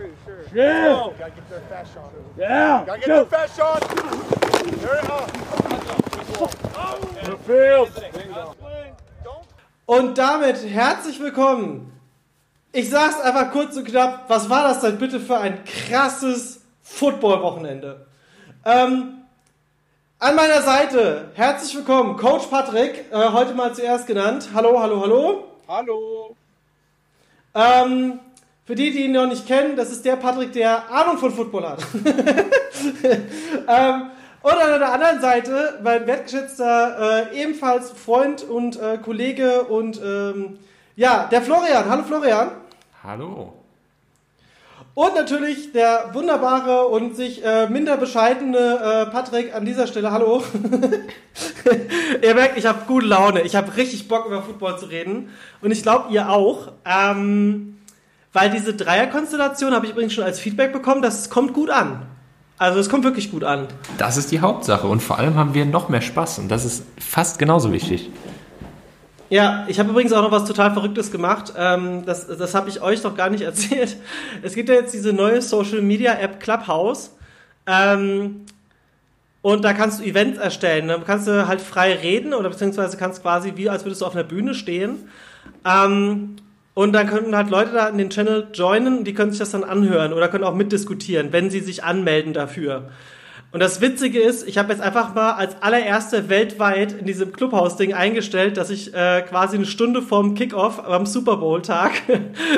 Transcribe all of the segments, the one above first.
pretty sure. Yeah. Oh, gotta get their fast shot. Yeah. Gotta get their fast shot. There it is. The field. Und damit herzlich willkommen. Ich sag's einfach kurz und knapp, was war das denn bitte für ein krasses Football-Wochenende? Ähm, an meiner Seite, herzlich willkommen, Coach Patrick, äh, heute mal zuerst genannt. Hallo, hallo, hallo. Hallo. Ähm, für die, die ihn noch nicht kennen, das ist der Patrick, der Ahnung von Football hat. ähm, und an der anderen Seite mein wertgeschätzter, äh, ebenfalls Freund und äh, Kollege und ähm, ja, der Florian. Hallo Florian. Hallo. Und natürlich der wunderbare und sich äh, minder bescheidene äh, Patrick an dieser Stelle. Hallo. ihr merkt, ich habe gute Laune. Ich habe richtig Bock über Football zu reden. Und ich glaube, ihr auch. Ähm, weil diese Dreierkonstellation habe ich übrigens schon als Feedback bekommen, dass es kommt gut an. Also es kommt wirklich gut an. Das ist die Hauptsache und vor allem haben wir noch mehr Spaß und das ist fast genauso wichtig. Ja, ich habe übrigens auch noch was total Verrücktes gemacht. Ähm, das das habe ich euch noch gar nicht erzählt. Es gibt ja jetzt diese neue Social Media App Clubhouse. Ähm, und da kannst du Events erstellen. Da kannst du halt frei reden oder beziehungsweise kannst quasi wie als würdest du auf einer Bühne stehen. Ähm, und dann könnten halt Leute da in den Channel joinen, die können sich das dann anhören oder können auch mitdiskutieren, wenn sie sich anmelden dafür. Und das Witzige ist, ich habe jetzt einfach mal als allererste weltweit in diesem Clubhouse-Ding eingestellt, dass ich äh, quasi eine Stunde vorm Kickoff am Super Bowl-Tag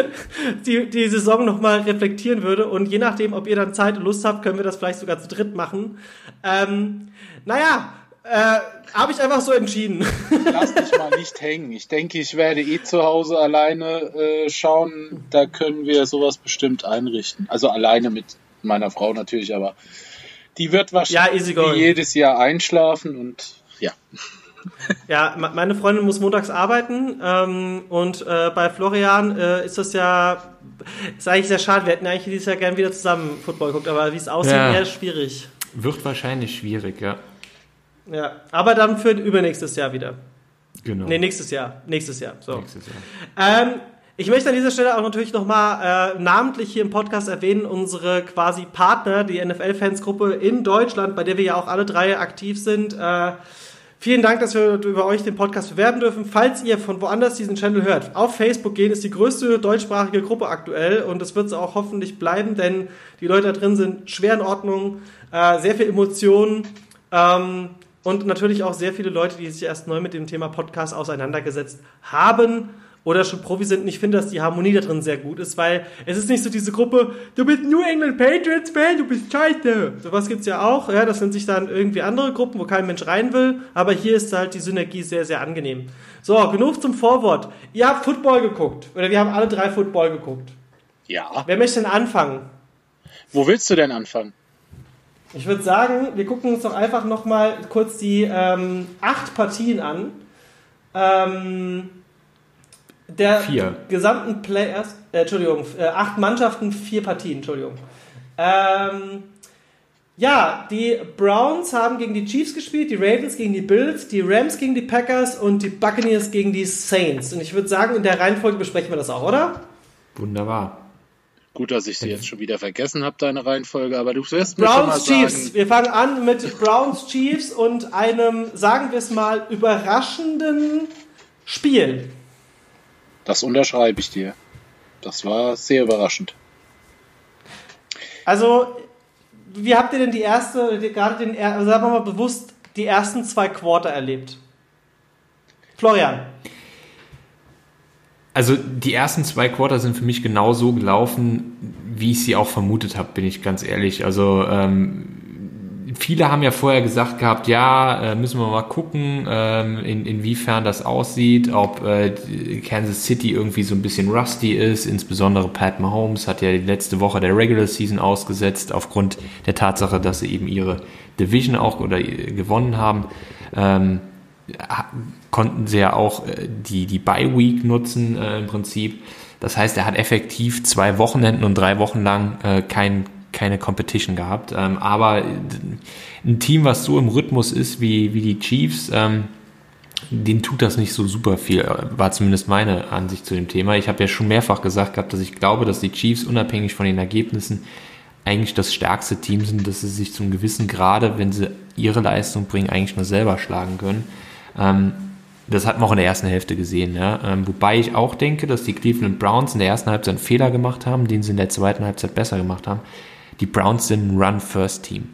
die, die Saison nochmal reflektieren würde. Und je nachdem, ob ihr dann Zeit und Lust habt, können wir das vielleicht sogar zu dritt machen. Ähm, naja, äh, habe ich einfach so entschieden. Lass dich mal nicht hängen. Ich denke, ich werde eh zu Hause alleine äh, schauen. Da können wir sowas bestimmt einrichten. Also alleine mit meiner Frau natürlich, aber die wird wahrscheinlich Ja, jedes Jahr einschlafen und ja. Ja, me- meine Freundin muss montags arbeiten ähm, und äh, bei Florian äh, ist das ja, ist eigentlich sehr schade. Wir hätten eigentlich dieses Jahr gerne wieder zusammen Football geguckt, aber wie es aussieht, Ja. eher schwierig. Wird wahrscheinlich schwierig, ja. Ja, aber dann für übernächstes Jahr wieder. Genau. Nee, nächstes Jahr. Nächstes Jahr. So. Nächstes Jahr. Ähm, ich möchte an dieser Stelle auch natürlich nochmal äh, namentlich hier im Podcast erwähnen, unsere quasi Partner, die NFL-Fansgruppe in Deutschland, bei der wir ja auch alle drei aktiv sind. Äh, vielen Dank, dass wir über euch den Podcast bewerben dürfen. Falls ihr von woanders diesen Channel hört, auf Facebook gehen ist die größte deutschsprachige Gruppe aktuell und das wird es auch hoffentlich bleiben, denn die Leute da drin sind schwer in Ordnung, äh, sehr viel Emotionen. Ähm, und natürlich auch sehr viele Leute, die sich erst neu mit dem Thema Podcast auseinandergesetzt haben oder schon Profi sind. Und ich finde, dass die Harmonie da drin sehr gut ist, weil es ist nicht so diese Gruppe, du bist New England Patriots Fan, du bist scheiße. Sowas gibt's ja auch. Ja, das sind sich dann irgendwie andere Gruppen, wo kein Mensch rein will. Aber hier ist halt die Synergie sehr, sehr angenehm. So, genug zum Vorwort. Ihr habt Football geguckt. Oder wir haben alle drei Football geguckt. Ja. Wer möchte denn anfangen? Wo willst du denn anfangen? Ich würde sagen, wir gucken uns doch einfach nochmal kurz die ähm, acht Partien an. Ähm, der Vier. gesamten Players, äh, Entschuldigung, äh, acht Mannschaften, vier Partien, Entschuldigung. Ähm, ja, die Browns haben gegen die Chiefs gespielt, die Ravens gegen die Bills, die Rams gegen die Packers und die Buccaneers gegen die Saints. Und ich würde sagen, in der Reihenfolge besprechen wir das auch, oder? Wunderbar. Gut, dass ich sie jetzt schon wieder vergessen habe, deine Reihenfolge, aber du wirst mir schon mal Browns Chiefs. sagen, Wir fangen an mit Browns Chiefs und einem, sagen wir es mal, überraschenden Spiel. das unterschreibe ich dir. Das war sehr überraschend. Also, wie habt ihr denn die erste, gerade den, er- sagen wir mal bewusst, die ersten zwei Quarter erlebt? Florian. Also die ersten zwei Quarter sind für mich genau so gelaufen, wie ich sie auch vermutet habe, bin ich ganz ehrlich. Also ähm, viele haben ja vorher gesagt gehabt, ja, äh, müssen wir mal gucken, ähm, in, inwiefern das aussieht, ob äh, Kansas City irgendwie so ein bisschen rusty ist. Insbesondere Pat Mahomes hat ja die letzte Woche der Regular Season ausgesetzt, aufgrund der Tatsache, dass sie eben ihre Division auch oder äh, gewonnen haben. Konnten sie ja auch äh, die, die Bye Week nutzen äh, im Prinzip. Das heißt, er hat effektiv zwei Wochenenden und drei Wochen lang äh, kein, keine Competition gehabt. Ähm, aber äh, ein Team, was so im Rhythmus ist wie, wie die Chiefs, ähm, denen tut das nicht so super viel, war zumindest meine Ansicht zu dem Thema. Ich habe ja schon mehrfach gesagt gehabt, dass ich glaube, dass die Chiefs unabhängig von den Ergebnissen eigentlich das stärkste Team sind, dass sie sich zum gewissen Grade, wenn sie ihre Leistung bringen, eigentlich nur selber schlagen können. Ähm, das hat man auch in der ersten Hälfte gesehen. Ja? Ähm, wobei ich auch denke, dass die Cleveland Browns in der ersten Halbzeit einen Fehler gemacht haben, den sie in der zweiten Halbzeit besser gemacht haben. Die Browns sind ein Run-First-Team.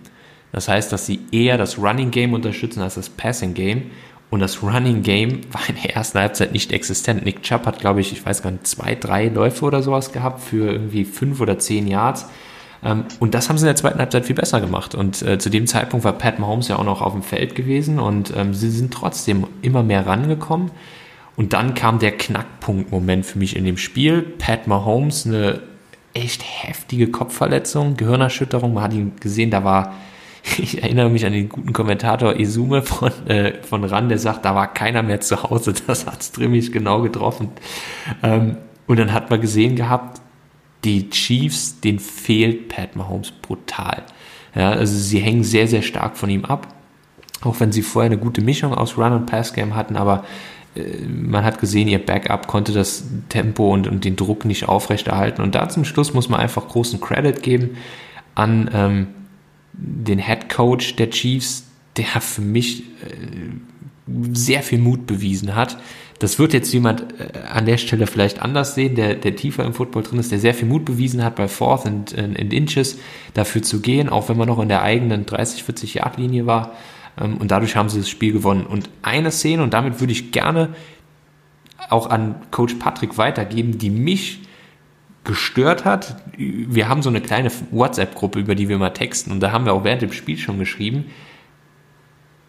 Das heißt, dass sie eher das Running Game unterstützen als das Passing Game. Und das Running Game war in der ersten Halbzeit nicht existent. Nick Chubb hat, glaube ich, ich weiß gar nicht, zwei, drei Läufe oder sowas gehabt für irgendwie fünf oder zehn Yards. Ähm, und das haben sie in der zweiten Halbzeit viel besser gemacht. Und äh, zu dem Zeitpunkt war Pat Mahomes ja auch noch auf dem Feld gewesen und ähm, sie sind trotzdem immer mehr rangekommen. Und dann kam der Knackpunkt-Moment für mich in dem Spiel. Pat Mahomes, eine echt heftige Kopfverletzung, Gehirnerschütterung. Man hat ihn gesehen, da war, ich erinnere mich an den guten Kommentator Isume von, äh, von RAN, der sagt, da war keiner mehr zu Hause. Das hat's Trimmig genau getroffen. Ähm, und dann hat man gesehen gehabt, die Chiefs, den fehlt Pat Mahomes brutal. Ja, also sie hängen sehr, sehr stark von ihm ab. Auch wenn sie vorher eine gute Mischung aus Run- und Pass-Game hatten, aber äh, man hat gesehen, ihr Backup konnte das Tempo und, und den Druck nicht aufrechterhalten. Und da zum Schluss muss man einfach großen Credit geben an ähm, den Head Coach der Chiefs, der für mich äh, sehr viel Mut bewiesen hat, das wird jetzt jemand äh, an der Stelle vielleicht anders sehen, der, der tiefer im Football drin ist, der sehr viel Mut bewiesen hat, bei Fourth and, and Inches dafür zu gehen, auch wenn man noch in der eigenen 30, 40 Yard Linie war. Ähm, und dadurch haben sie das Spiel gewonnen. Und eine Szene, und damit würde ich gerne auch an Coach Patrick weitergeben, die mich gestört hat. Wir haben so eine kleine WhatsApp-Gruppe, über die wir mal texten, und da haben wir auch während dem Spiel schon geschrieben,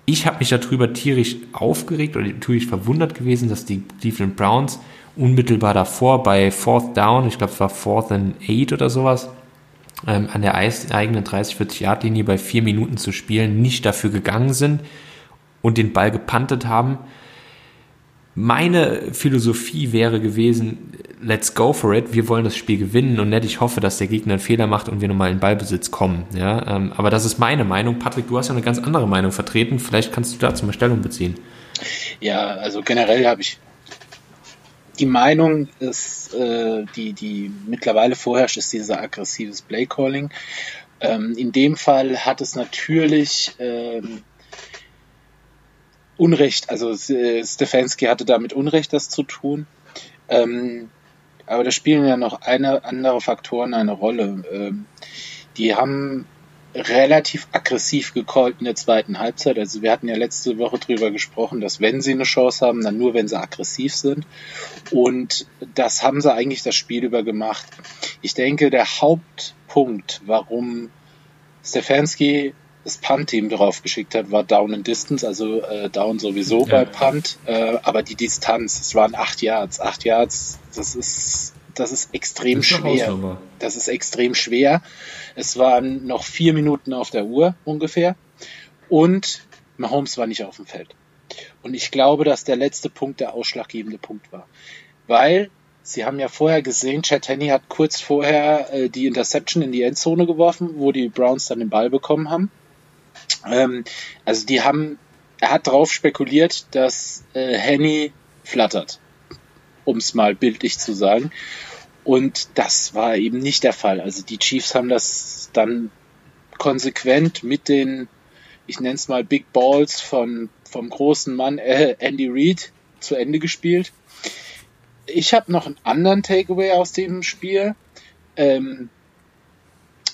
ich habe mich darüber tierisch aufgeregt oder tierisch verwundert gewesen, dass die Cleveland Browns unmittelbar davor bei Fourth Down, ich glaube es war Fourth and Eight oder sowas, ähm, an der eigenen 30-40 Yard Linie bei vier Minuten zu spielen, nicht dafür gegangen sind und den Ball gepantet haben. Meine Philosophie wäre gewesen, let's go for it, wir wollen das Spiel gewinnen und nicht, ich hoffe, dass der Gegner einen Fehler macht und wir nochmal in Ballbesitz kommen. Ja, ähm, aber das ist meine Meinung. Patrick, du hast ja eine ganz andere Meinung vertreten. Vielleicht kannst du dazu mal Stellung beziehen. Ja, also generell habe ich die Meinung ist, äh, die, die mittlerweile vorherrscht, ist dieser aggressives Playcalling. Ähm, in dem Fall hat es natürlich ähm, Unrecht, also äh, Stefanski hatte damit Unrecht, das zu tun. Ähm, aber da spielen ja noch eine, andere Faktoren eine Rolle. Ähm, die haben relativ aggressiv gecallt in der zweiten Halbzeit. Also wir hatten ja letzte Woche drüber gesprochen, dass wenn sie eine Chance haben, dann nur wenn sie aggressiv sind. Und das haben sie eigentlich das Spiel über gemacht. Ich denke, der Hauptpunkt, warum Stefanski das Punt-Team drauf geschickt hat, war Down and Distance, also äh, Down sowieso ja. bei Punt, äh, aber die Distanz, es waren acht Yards. Acht Yards, das ist, das ist extrem das ist schwer. Das ist extrem schwer. Es waren noch vier Minuten auf der Uhr ungefähr und Mahomes war nicht auf dem Feld. Und ich glaube, dass der letzte Punkt der ausschlaggebende Punkt war. Weil Sie haben ja vorher gesehen, Chad Henney hat kurz vorher äh, die Interception in die Endzone geworfen, wo die Browns dann den Ball bekommen haben. Ähm, also die haben, er hat darauf spekuliert, dass äh, Henny flattert, um es mal bildlich zu sagen. Und das war eben nicht der Fall. Also die Chiefs haben das dann konsequent mit den, ich nenne es mal Big Balls von, vom großen Mann äh, Andy Reid zu Ende gespielt. Ich habe noch einen anderen Takeaway aus dem Spiel. Ähm,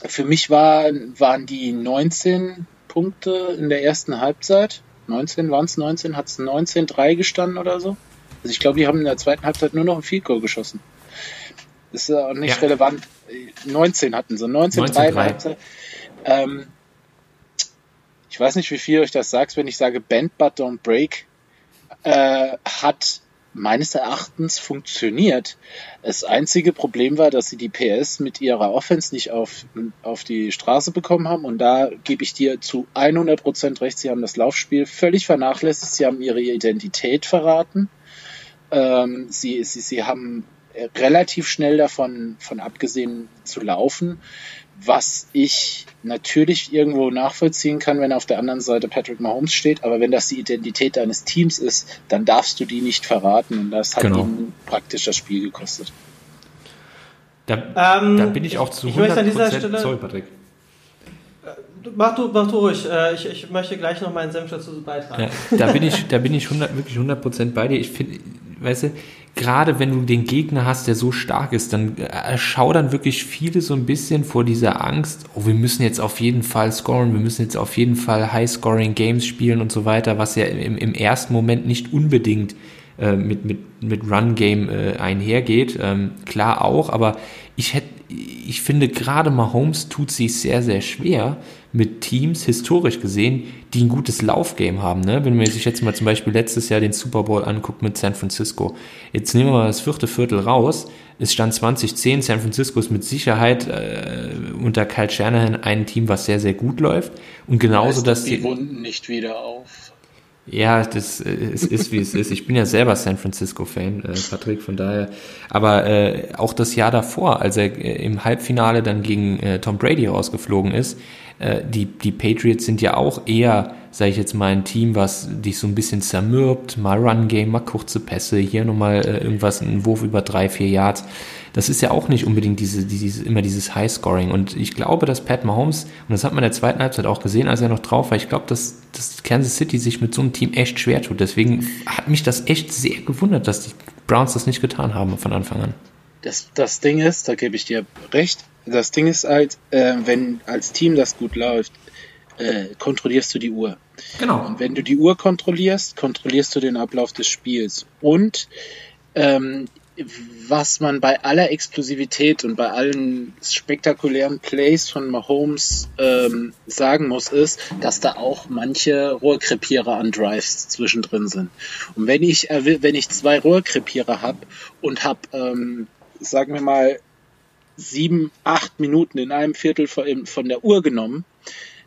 für mich war, waren die 19 Punkte in der ersten Halbzeit. 19 waren es 19, hat es 19-3 gestanden oder so. Also ich glaube, die haben in der zweiten Halbzeit nur noch ein Field Goal geschossen. Das ist auch nicht ja. relevant. 19 hatten sie, 19-3 in der Halbzeit. Ähm, ich weiß nicht, wie viel euch das sagt, wenn ich sage Bend but don't break, äh, hat meines Erachtens funktioniert. Das einzige Problem war, dass sie die PS mit ihrer Offense nicht auf, auf die Straße bekommen haben. Und da gebe ich dir zu 100 Prozent recht. Sie haben das Laufspiel völlig vernachlässigt. Sie haben ihre Identität verraten. Ähm, sie, sie, sie haben relativ schnell davon von abgesehen zu laufen, was ich natürlich irgendwo nachvollziehen kann, wenn auf der anderen Seite Patrick Mahomes steht, aber wenn das die Identität deines Teams ist, dann darfst du die nicht verraten und das hat Genau. ihn praktisch das Spiel gekostet. Da, Ähm, da bin ich auch zu ich möchte an dieser 100% Stelle- Sorry, Patrick. Mach du, mach du ruhig. Äh, ich, ich möchte gleich noch meinen Senf dazu beitragen. Ja, da bin ich, da bin ich 100, wirklich 100% bei dir. Ich finde, weißt du, gerade wenn du den Gegner hast, der so stark ist, dann äh, schaudern wirklich viele so ein bisschen vor dieser Angst, oh, wir müssen jetzt auf jeden Fall scoren, wir müssen jetzt auf jeden Fall High-Scoring-Games spielen und so weiter, was ja im, im ersten Moment nicht unbedingt äh, mit, mit, mit Run-Game äh, einhergeht. Ähm, klar auch, aber ich hätte, ich finde gerade Mahomes tut sich sehr, sehr schwer mit Teams, historisch gesehen, die ein gutes Laufgame haben. Ne? Wenn man sich jetzt mal zum Beispiel letztes Jahr den Super Bowl anguckt mit San Francisco. Jetzt nehmen wir mal das vierte Viertel raus. Es stand 2010, San Francisco ist mit Sicherheit äh, unter Kyle Shanahan ein Team, was sehr, sehr gut läuft. Und genauso, dass die die, Wunden nicht wieder auf. Ja, das äh, es ist wie es ist. Ich bin ja selber San Francisco-Fan, äh, Patrick, von daher. Aber äh, auch das Jahr davor, als er äh, im Halbfinale dann gegen äh, Tom Brady rausgeflogen ist, äh, die, die Patriots sind ja auch eher, sage ich jetzt mal, ein Team, was dich so ein bisschen zermürbt, mal Run-Game, mal kurze Pässe, hier nochmal äh, irgendwas, ein Wurf über drei, vier Yards. Das ist ja auch nicht unbedingt diese, diese, immer dieses High-Scoring. Und ich glaube, dass Pat Mahomes, und das hat man in der zweiten Halbzeit auch gesehen, als er noch drauf war, ich glaube, dass, dass Kansas City sich mit so einem Team echt schwer tut. Deswegen hat mich das echt sehr gewundert, dass die Browns das nicht getan haben von Anfang an. Das, das Ding ist, da gebe ich dir recht, das Ding ist halt, äh, wenn als Team das gut läuft, äh, kontrollierst du die Uhr. Genau. Und wenn du die Uhr kontrollierst, kontrollierst du den Ablauf des Spiels. Und ähm, was man bei aller Explosivität und bei allen spektakulären Plays von Mahomes ähm, sagen muss, ist, dass da auch manche Rohrkrepierer an Drives zwischendrin sind. Und wenn ich erwi- wenn ich zwei Rohrkrepierer habe und habe, ähm, sagen wir mal, sieben, acht Minuten in einem Viertel von, der Uhr genommen,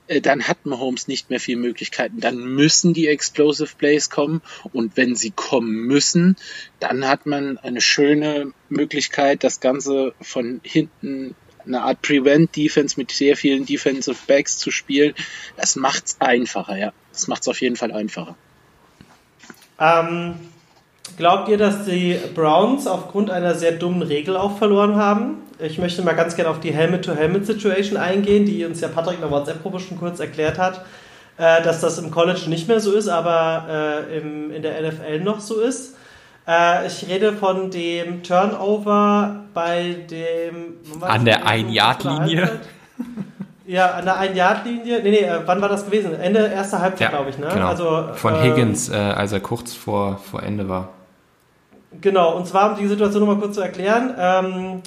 äh, dann hat Mahomes nicht mehr viele Möglichkeiten. Dann müssen die Explosive Plays kommen und wenn sie kommen müssen, dann hat man eine schöne Möglichkeit, das Ganze von hinten eine Art Prevent-Defense mit sehr vielen Defensive Backs zu spielen. Das macht's einfacher, ja. Das macht's auf jeden Fall einfacher. Ähm, glaubt ihr, dass die Browns aufgrund einer sehr dummen Regel auch verloren haben? Ich möchte mal ganz gerne auf die Helmet-to-Helmet-Situation eingehen, die uns ja Patrick in der WhatsApp-Gruppe schon kurz erklärt hat, äh, dass das im College nicht mehr so ist, aber äh, im, in der NFL noch so ist. Äh, ich rede von dem Turnover bei dem... An der Ein-Yard-Linie? Ja, an der Ein-Yard-Linie. Nee, nee, äh, wann war das gewesen? Ende erster Halbzeit, glaube ich, ne? genau. Also, Von ähm, Higgins, äh, als er kurz vor, vor Ende war. Genau, und zwar, um die Situation nochmal kurz zu erklären, ähm,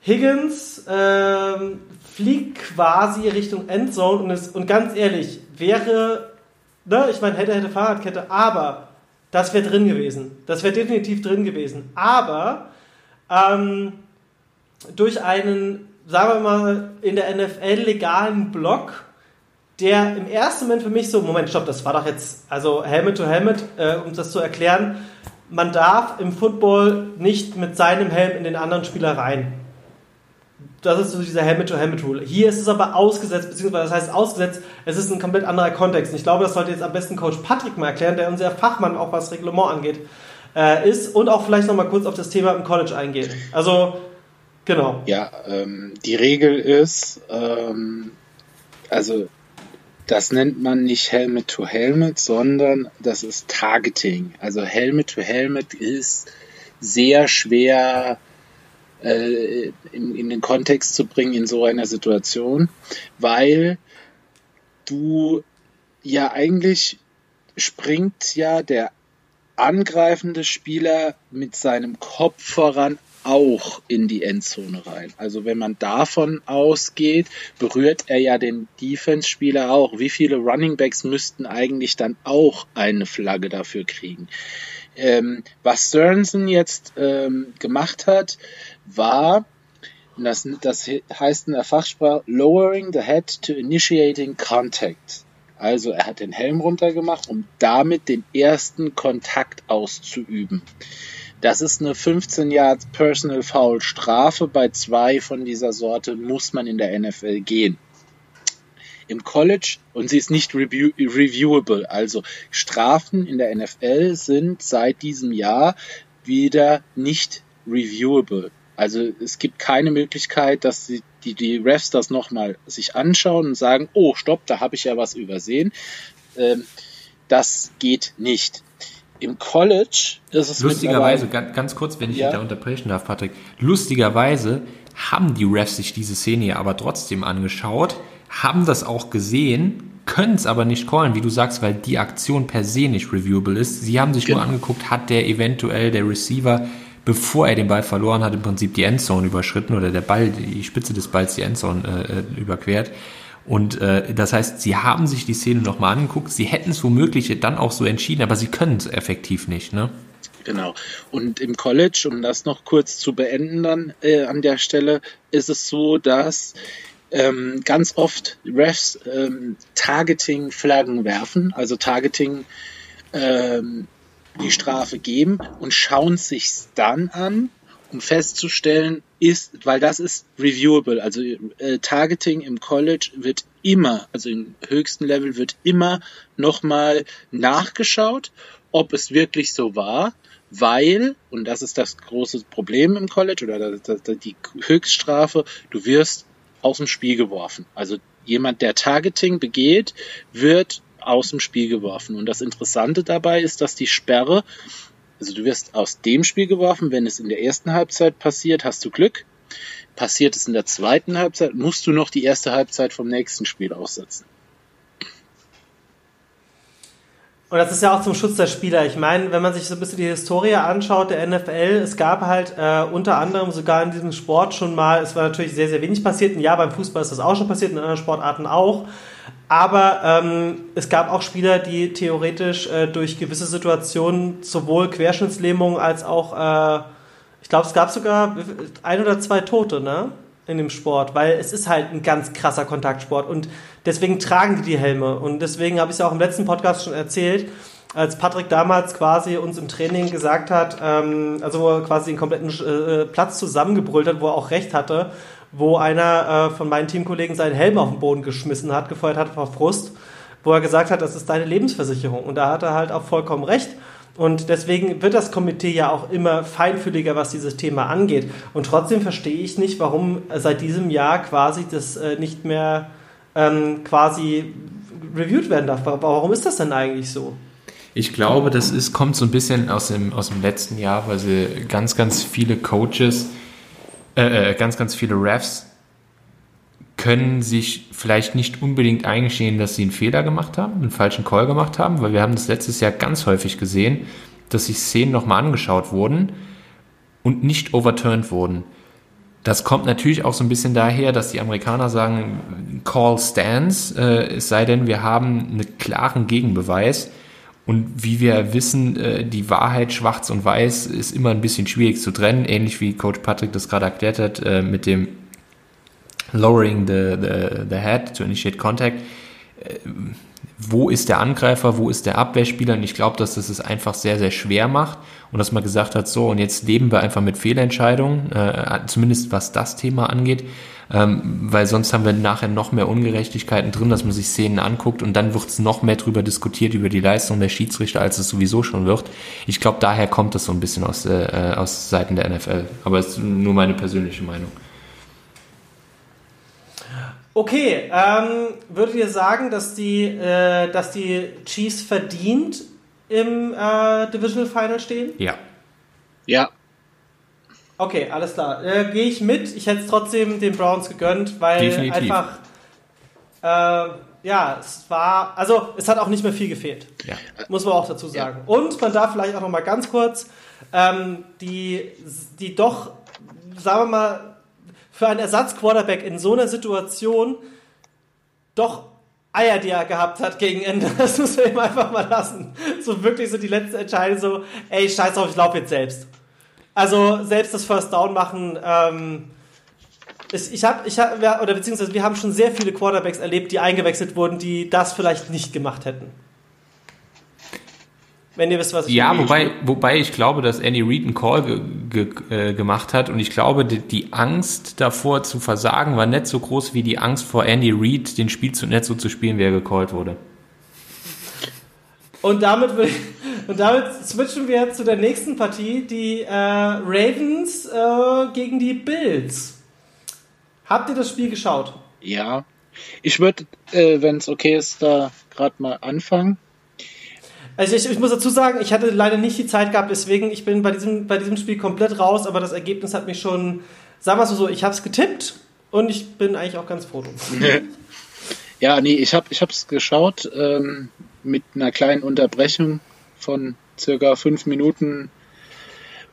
Higgins ähm, fliegt quasi Richtung Endzone und, ist, und ganz ehrlich, wäre, ne, ich meine, hätte, hätte Fahrradkette, aber das wäre drin gewesen. Das wäre definitiv drin gewesen. Aber ähm, durch einen, sagen wir mal, in der NFL legalen Block, der im ersten Moment für mich so, Moment, stopp, das war doch jetzt, also Helmet to Helmet, äh, um das zu erklären, man darf im Football nicht mit seinem Helm in den anderen Spieler rein. Das ist so dieser Helmet-to-Helmet-Rule. Hier ist es aber ausgesetzt, beziehungsweise das heißt ausgesetzt, es ist ein komplett anderer Kontext. Ich glaube, das sollte jetzt am besten Coach Patrick mal erklären, der unser Fachmann auch was Reglement angeht, äh, ist und auch vielleicht nochmal kurz auf das Thema im College eingehen. Also, genau. Ja, ähm, die Regel ist, ähm, also das nennt man nicht Helmet to Helmet, sondern das ist Targeting. Also Helmet to Helmet ist sehr schwer äh, in, in den Kontext zu bringen in so einer Situation, weil du ja eigentlich springt ja der angreifende Spieler mit seinem Kopf voran auch in die Endzone rein. Also wenn man davon ausgeht, berührt er ja den Defense-Spieler auch. Wie viele Running Backs müssten eigentlich dann auch eine Flagge dafür kriegen? Ähm, was Sternson jetzt ähm, gemacht hat, war, das, das heißt in der Fachsprache, lowering the head to initiating contact. Also er hat den Helm runtergemacht, um damit den ersten Kontakt auszuüben. Das ist eine 15 Yards Personal Foul Strafe. Bei zwei von dieser Sorte muss man in der NFL gehen. Im College und sie ist nicht review reviewable. Also Strafen in der NFL sind seit diesem Jahr wieder nicht reviewable. Also es gibt keine Möglichkeit, dass die, die, die Refs das nochmal sich anschauen und sagen, oh, stopp, da habe ich ja was übersehen. Ähm, das geht nicht. Im College ist es Lustigerweise, ganz, ganz kurz, wenn ich ja. da unterbrechen darf, Patrick. Lustigerweise haben die Refs sich diese Szene ja aber trotzdem angeschaut, haben das auch gesehen, können es aber nicht callen, wie du sagst, weil die Aktion per se nicht reviewable ist. Sie haben sich genau. nur angeguckt, hat der eventuell der Receiver bevor er den Ball verloren hat, im Prinzip die Endzone überschritten oder der Ball, die Spitze des Balls die Endzone äh, äh, überquert. Und äh, das heißt, sie haben sich die Szene nochmal angeguckt, sie hätten es womöglich dann auch so entschieden, aber sie können es effektiv nicht, ne? Genau. Und im College, um das noch kurz zu beenden dann äh, an der Stelle, ist es so, dass ähm, ganz oft Refs ähm, Targeting-Flaggen werfen, also Targeting ähm, die Strafe geben und schauen sich's dann an, um festzustellen, ist, weil das ist reviewable, also äh, Targeting im College wird immer, also im höchsten Level wird immer nochmal nachgeschaut, ob es wirklich so war, weil, und das ist das große Problem im College oder die Höchststrafe, du wirst aus dem Spiel geworfen. Also jemand, der Targeting begeht, wird aus dem Spiel geworfen. Und das Interessante dabei ist, dass die Sperre, also du wirst aus dem Spiel geworfen, wenn es in der ersten Halbzeit passiert, hast du Glück. Passiert es in der zweiten Halbzeit, musst du noch die erste Halbzeit vom nächsten Spiel aussetzen. Und das ist ja auch zum Schutz der Spieler. Ich meine, wenn man sich so ein bisschen die Historie anschaut der NFL, es gab halt äh, unter anderem sogar in diesem Sport schon mal, es war natürlich sehr, sehr wenig passiert. Ein Jahr beim Fußball ist das auch schon passiert, in anderen Sportarten auch. Aber ähm, es gab auch Spieler, die theoretisch äh, durch gewisse Situationen sowohl Querschnittslähmung als auch, äh, ich glaube, es gab sogar ein oder zwei Tote, ne? In dem Sport, weil es ist halt ein ganz krasser Kontaktsport und deswegen tragen die die Helme. Und deswegen habe ich es ja auch im letzten Podcast schon erzählt, als Patrick damals quasi uns im Training gesagt hat, ähm, also quasi den kompletten äh, Platz zusammengebrüllt hat, wo er auch recht hatte, wo einer äh, von meinen Teamkollegen seinen Helm auf den Boden geschmissen hat, gefeuert hat vor Frust, wo er gesagt hat, das ist deine Lebensversicherung. Und da hat er halt auch vollkommen recht. Und deswegen wird das Komitee ja auch immer feinfühliger, was dieses Thema angeht. Und trotzdem verstehe ich nicht, warum seit diesem Jahr quasi das äh, nicht mehr ähm, quasi reviewed werden darf. Warum ist das denn eigentlich so? Ich glaube, das ist, kommt so ein bisschen aus dem, aus dem letzten Jahr, weil sie ganz, ganz viele Coaches äh, äh, ganz, ganz viele Refs können sich vielleicht nicht unbedingt eingestehen, dass sie einen Fehler gemacht haben, einen falschen Call gemacht haben, weil wir haben das letztes Jahr ganz häufig gesehen, dass sich Szenen nochmal angeschaut wurden und nicht overturned wurden. Das kommt natürlich auch so ein bisschen daher, dass die Amerikaner sagen, Call stands, äh, es sei denn, wir haben einen klaren Gegenbeweis. Und wie wir wissen, äh, die Wahrheit schwarz und weiß ist immer ein bisschen schwierig zu trennen, ähnlich wie Coach Patrick das gerade erklärt hat äh, mit dem Lowering the, the, the head to initiate contact. Äh, wo ist der Angreifer, wo ist der Abwehrspieler? Und ich glaube, dass das es einfach sehr, sehr schwer macht und dass man gesagt hat, so, und jetzt leben wir einfach mit Fehlentscheidungen, zumindest was das Thema angeht ähm, weil sonst haben wir nachher noch mehr Ungerechtigkeiten drin, dass man sich Szenen anguckt und dann wird es noch mehr drüber diskutiert, über die Leistung der Schiedsrichter, als es sowieso schon wird. Ich glaube, daher kommt es so ein bisschen aus, äh, aus Seiten der NFL. Aber es ist nur meine persönliche Meinung. Okay, ähm, würdet ihr sagen, dass die, äh, dass die Chiefs verdient im äh, Divisional Final stehen? Ja. Ja. Okay, alles klar. Äh, Gehe ich mit. Ich hätte es trotzdem den Browns gegönnt, weil Definitiv. einfach. Äh, ja, es war. Also, es hat auch nicht mehr viel gefehlt. Ja. Muss man auch dazu sagen. Ja. Und man darf vielleicht auch noch mal ganz kurz ähm, die, die doch, sagen wir mal, für einen Ersatzquarterback in so einer Situation doch Eier, die er gehabt hat gegen Ende. Das muss man ihm einfach mal lassen. So wirklich so die letzte Entscheidung so, ey, scheiß drauf, ich laufe jetzt selbst. Also selbst das First Down machen. Ähm, ich habe, ich hab, oder beziehungsweise wir haben schon sehr viele Quarterbacks erlebt, die eingewechselt wurden, die das vielleicht nicht gemacht hätten. Wenn ihr wisst, was ich Ja, meine. wobei, wobei ich glaube, dass Andy Reid einen Call ge ge äh, gemacht hat und ich glaube, die, die Angst davor zu versagen war nicht so groß wie die Angst vor Andy Reid, den Spiel zu nicht so zu spielen, wie er gecallt wurde. Und damit, will- und damit switchen wir zu der nächsten Partie, die äh, Ravens äh, gegen die Bills. Habt ihr das Spiel geschaut? Ja. Ich würde, äh, wenn es okay ist, da gerade mal anfangen. Also ich, ich muss dazu sagen, ich hatte leider nicht die Zeit gehabt, deswegen ich bin bei diesem, bei diesem Spiel komplett raus, aber das Ergebnis hat mich schon, sagen wir es so, ich habe es getippt und ich bin eigentlich auch ganz froh. Ja, nee, ich habe ich hab's geschaut ähm, mit einer kleinen Unterbrechung von circa fünf Minuten,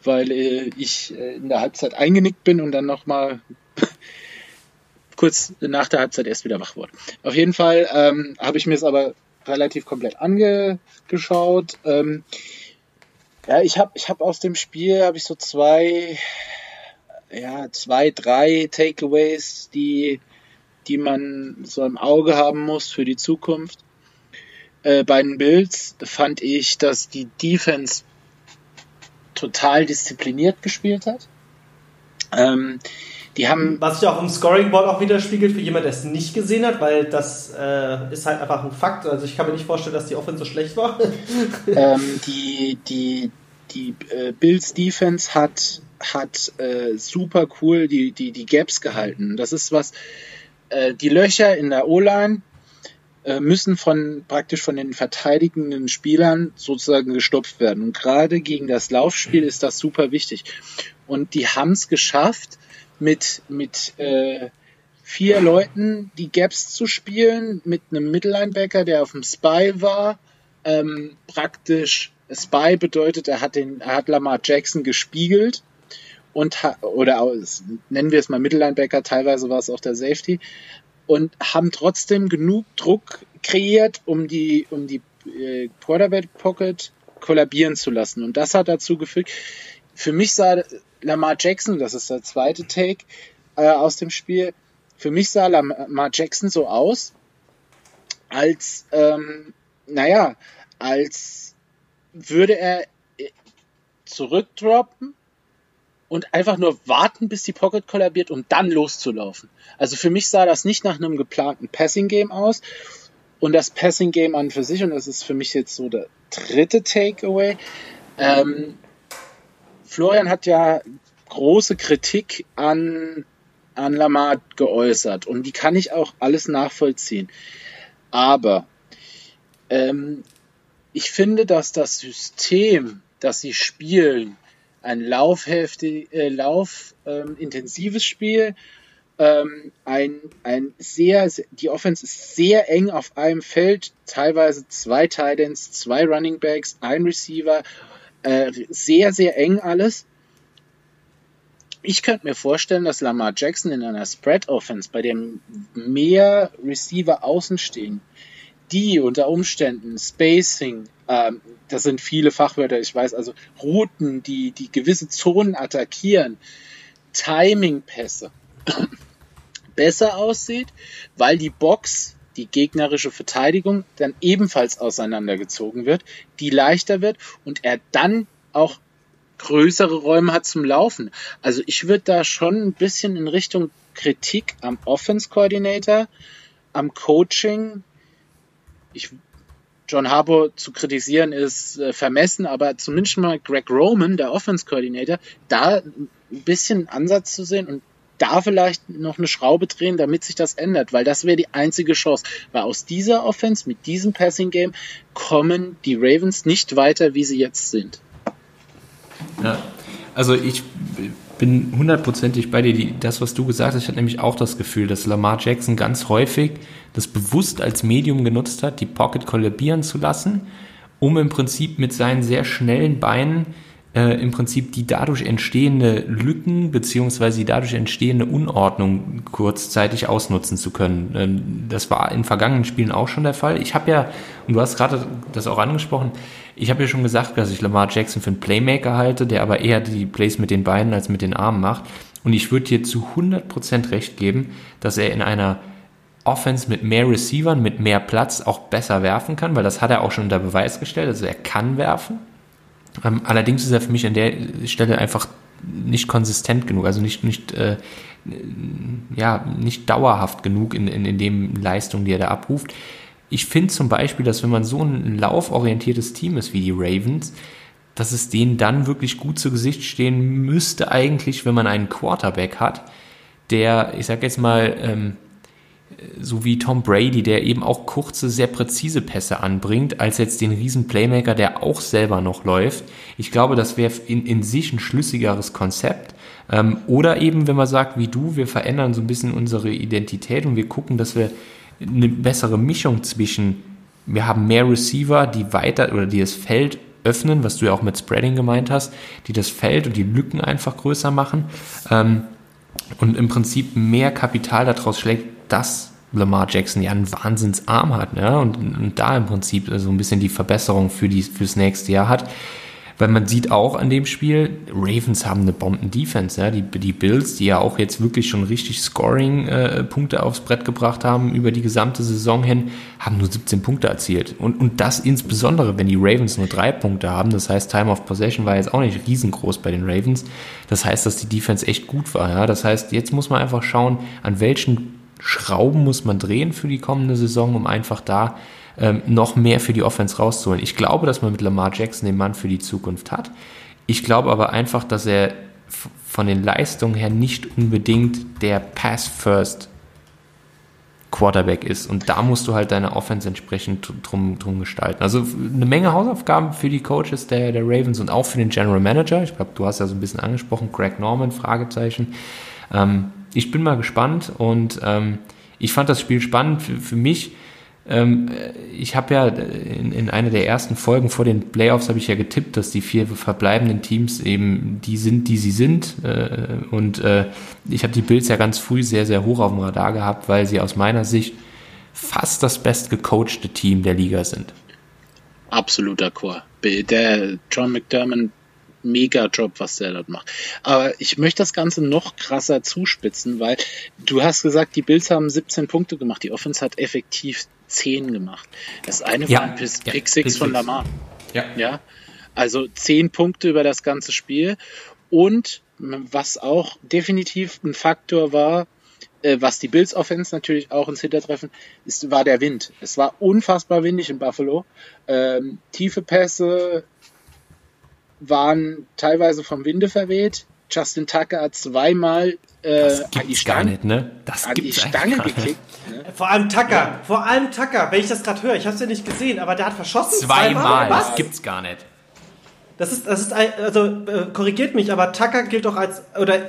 weil äh, ich äh, in der Halbzeit eingenickt bin und dann nochmal kurz nach der Halbzeit erst wieder wach wurde. Auf jeden Fall ähm, habe ich mir es aber relativ komplett angeschaut. Ähm, ja, ich habe ich hab aus dem Spiel habe ich so zwei, ja, zwei, drei Takeaways, die die man so im Auge haben muss für die Zukunft. Äh, bei den Bills fand ich, dass die Defense total diszipliniert gespielt hat. Ähm, die haben Was sich auch im Scoring Board auch widerspiegelt für jemand, der es nicht gesehen hat, weil das äh, ist halt einfach ein Fakt. Also ich kann mir nicht vorstellen, dass die Offense so schlecht war. ähm, die die die äh, Bills Defense hat hat äh, super cool die die die Gaps gehalten. Das ist was äh, die Löcher in der O-Line äh, müssen von praktisch von den verteidigenden Spielern sozusagen gestopft werden. Und gerade gegen das Laufspiel ist das super wichtig. Und die haben es geschafft, mit mit äh, vier Leuten die Gaps zu spielen, mit einem Mittellinebacker, der auf dem Spy war, ähm, praktisch Spy bedeutet, er hat den, er hat Lamar Jackson gespiegelt und ha oder nennen wir es mal Mittellinebacker, teilweise war es auch der Safety und haben trotzdem genug Druck kreiert, um die um die äh, Quarterback Pocket kollabieren zu lassen und das hat dazu geführt. Für mich sah Lamar Jackson, das ist der zweite Take äh, aus dem Spiel, für mich sah Lamar Jackson so aus, als ähm, naja, als würde er äh, zurückdroppen und einfach nur warten, bis die Pocket kollabiert, um dann loszulaufen. Also für mich sah das nicht nach einem geplanten Passing Game aus. Und das Passing Game an für sich, und das ist für mich jetzt so der dritte Takeaway, ähm, Florian hat ja große Kritik an, an Lamar geäußert und die kann ich auch alles nachvollziehen. Aber ähm, ich finde, dass das System, das sie spielen, ein laufheftig, äh, laufintensives Spiel, ähm, ein, ein sehr, die Offense ist sehr eng auf einem Feld, teilweise zwei Titans, zwei Running Backs, ein Receiver, äh, sehr, sehr eng alles. Ich könnte mir vorstellen, dass Lamar Jackson in einer Spread Offense, bei dem mehr Receiver außen stehen, die unter Umständen Spacing, ähm, das sind viele Fachwörter, ich weiß, also Routen, die, die gewisse Zonen attackieren, Timing-Pässe besser aussieht, weil die Box, die gegnerische Verteidigung, dann ebenfalls auseinandergezogen wird, die leichter wird und er dann auch größere Räume hat zum Laufen. Also ich würde da schon ein bisschen in Richtung Kritik am Offense Coordinator, am Coaching. Ich, John Harbour zu kritisieren ist äh, vermessen, aber zumindest mal Greg Roman, der Offense Coordinator, da ein bisschen Ansatz zu sehen und da vielleicht noch eine Schraube drehen, damit sich das ändert, weil das wäre die einzige Chance. Weil aus dieser Offense mit diesem Passing Game kommen die Ravens nicht weiter, wie sie jetzt sind. Ja, also ich bin hundertprozentig bei dir. Das, was du gesagt hast, ich hatte nämlich auch das Gefühl, dass Lamar Jackson ganz häufig das bewusst als Medium genutzt hat, die Pocket kollabieren zu lassen, um im Prinzip mit seinen sehr schnellen Beinen äh, im Prinzip die dadurch entstehende Lücken beziehungsweise die dadurch entstehende Unordnung kurzzeitig ausnutzen zu können. Ähm, das war in vergangenen Spielen auch schon der Fall. Ich habe ja, und du hast gerade das auch angesprochen, ich habe ja schon gesagt, dass ich Lamar Jackson für einen Playmaker halte, der aber eher die Plays mit den Beinen als mit den Armen macht. Und ich würde dir zu 100% recht geben, dass er in einer Offense mit mehr Receivern, mit mehr Platz auch besser werfen kann, weil das hat er auch schon unter Beweis gestellt. Also er kann werfen. Ähm, allerdings ist er für mich an der Stelle einfach nicht konsistent genug, also nicht, nicht, äh, ja, nicht dauerhaft genug in, in, in dem Leistung, die er da abruft. Ich finde zum Beispiel, dass wenn man so ein lauforientiertes Team ist wie die Ravens, dass es denen dann wirklich gut zu Gesicht stehen müsste eigentlich, wenn man einen Quarterback hat, der, ich sag jetzt mal, ähm, so wie Tom Brady, der eben auch kurze, sehr präzise Pässe anbringt, als jetzt den riesen Playmaker, der auch selber noch läuft. Ich glaube, das wäre in, in sich ein schlüssigeres Konzept. Ähm, oder eben, wenn man sagt, wie du, wir verändern so ein bisschen unsere Identität und wir gucken, dass wir eine bessere Mischung zwischen, wir haben mehr Receiver, die weiter oder die das Feld öffnen, was du ja auch mit Spreading gemeint hast, die das Feld und die Lücken einfach größer machen ähm, und im Prinzip mehr Kapital daraus schlägt, dass Lamar Jackson ja einen Wahnsinnsarm hat ne? und, und da im Prinzip so ein bisschen die Verbesserung für die, fürs nächste Jahr hat. Weil man sieht auch an dem Spiel, Ravens haben eine Bomben-Defense. Ja? Die, die Bills, die ja auch jetzt wirklich schon richtig Scoring-Punkte äh, aufs Brett gebracht haben über die gesamte Saison hin, haben nur 17 Punkte erzielt. Und, und das insbesondere, wenn die Ravens nur drei Punkte haben. Das heißt, Time of Possession war jetzt auch nicht riesengroß bei den Ravens. Das heißt, dass die Defense echt gut war. Ja? Das heißt, jetzt muss man einfach schauen, an welchen Schrauben muss man drehen für die kommende Saison, um einfach da ähm, noch mehr für die Offense rauszuholen. Ich glaube, dass man mit Lamar Jackson den Mann für die Zukunft hat. Ich glaube aber einfach, dass er von den Leistungen her nicht unbedingt der Pass-First Quarterback ist. Und da musst du halt deine Offense entsprechend drum, drum gestalten. Also eine Menge Hausaufgaben für die Coaches der, der Ravens und auch für den General Manager. Ich glaube, du hast ja so ein bisschen angesprochen, Greg Norman, Fragezeichen. Ähm, ich bin mal gespannt und ähm, ich fand das Spiel spannend für, für mich. Ähm, ich habe ja in, in einer der ersten Folgen vor den Playoffs habe ich ja getippt, dass die vier verbleibenden Teams eben die sind, die sie sind. Äh, und äh, ich habe die Bills ja ganz früh sehr, sehr hoch auf dem Radar gehabt, weil sie aus meiner Sicht fast das best gecoachte Team der Liga sind. Absoluter Chor. Der John McDermott mega Job, was der dort macht. Aber ich möchte das Ganze noch krasser zuspitzen, weil du hast gesagt, die Bills haben 17 Punkte gemacht, die Offense hat effektiv 10 gemacht. Das eine ja, war ein Pick, ja, Six von Lamar. Ja. ja. Also 10 Punkte über das ganze Spiel. Und was auch definitiv ein Faktor war, äh, was die Bills Offense natürlich auch ins Hintertreffen ist, war der Wind. Es war unfassbar windig in Buffalo. Ähm, tiefe Pässe, waren teilweise vom Winde verweht. Justin Tucker hat zweimal äh, an die Stange, nicht, ne? das an die Stange gekickt. Ne? Vor allem Tucker, vor allem Tucker, wenn ich das gerade höre, ich habe es ja nicht gesehen, aber der hat verschossen zweimal. zweimal. Was? Das gibt's gar nicht. Das ist, das ist, ein, also äh, korrigiert mich, aber Tucker gilt doch als, oder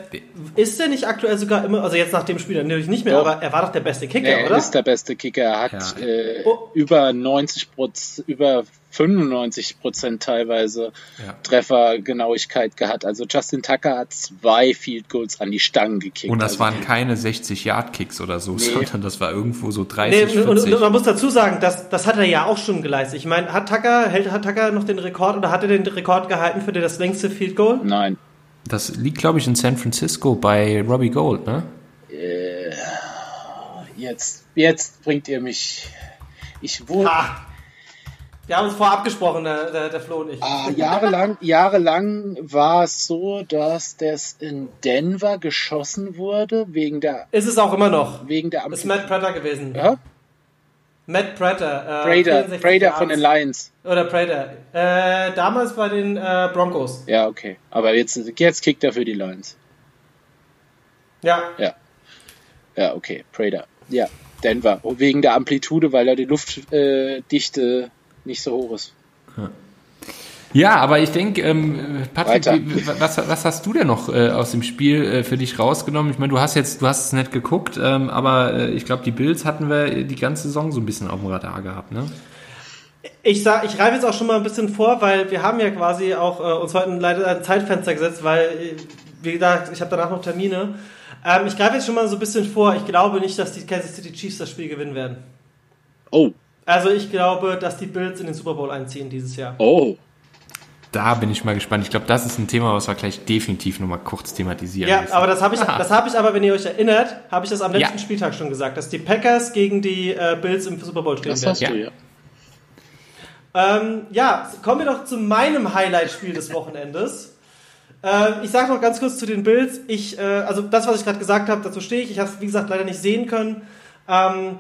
ist er nicht aktuell sogar immer, also jetzt nach dem Spiel natürlich nicht mehr, doch. aber er war doch der beste Kicker, nee, oder? Er ist der beste Kicker, er hat ja. äh, oh. über 90 Prozent, über 95 Prozent teilweise ja. Treffergenauigkeit gehabt. Also Justin Tucker hat zwei Field Goals an die Stangen gekickt. Und das also waren keine 60-Yard-Kicks oder so, nee. sondern das war irgendwo so 30, nee, und, und, man muss dazu sagen, das, das hat er ja auch schon geleistet. Ich meine, hat Tucker, hält, hat Tucker noch den Rekord oder hat er den Rekord gehalten für das längste Field Goal? Nein. Das liegt, glaube ich, in San Francisco bei Robbie Gold, ne? Äh, jetzt, jetzt bringt ihr mich. Ich wohl. Wir haben uns vorab gesprochen, der, der, der Flo und ich. Ah, jahrelang, jahrelang war es so, dass das in Denver geschossen wurde, wegen der. Ist es auch immer noch. Wegen der Ist Matt Prater gewesen. Ja? Matt Prater. Äh, Prater, Prater von den Lions. Oder Prater. Äh, damals bei den äh, Broncos. Ja, okay. Aber jetzt, jetzt kickt er für die Lions. Ja. Ja. Ja, okay. Prater. Ja, Denver. Wegen der Amplitude, weil er die Luftdichte äh, nicht so hoch ist. Ja, aber ich denke, ähm, Patrick, wie, was, was, hast du denn noch äh, aus dem Spiel äh, für dich rausgenommen? Ich meine, du hast jetzt, du hast es nicht geguckt, ähm, aber äh, ich glaube, die Bills hatten wir die ganze Saison so ein bisschen auf dem Radar gehabt, ne? Ich sag, ich reibe jetzt auch schon mal ein bisschen vor, weil wir haben ja quasi auch äh, uns heute leider ein Zeitfenster gesetzt, weil, äh, wie gesagt, ich habe danach noch Termine. Ähm, ich greife jetzt schon mal so ein bisschen vor. Ich glaube nicht, dass die Kansas City Chiefs das Spiel gewinnen werden. Oh, also ich glaube, dass die Bills in den Super Bowl einziehen dieses Jahr. Oh. da bin ich mal gespannt. Ich glaube, das ist ein Thema, was wir gleich definitiv nochmal kurz thematisieren Ja, müssen. aber das habe ich, das habe ich aber, wenn ihr euch erinnert, habe ich das am letzten Ja. Spieltag schon gesagt, dass die Packers gegen die äh, Bills im Super Bowl stehen Das werden. hast Ja. du ja. Ähm, ja, kommen wir doch zu meinem Highlight-Spiel des Wochenendes. Ähm, ich sage noch ganz kurz zu den Bills. Ich, äh, also das, was ich gerade gesagt habe, dazu stehe ich. Ich habe es, wie gesagt, leider nicht sehen können. Ähm,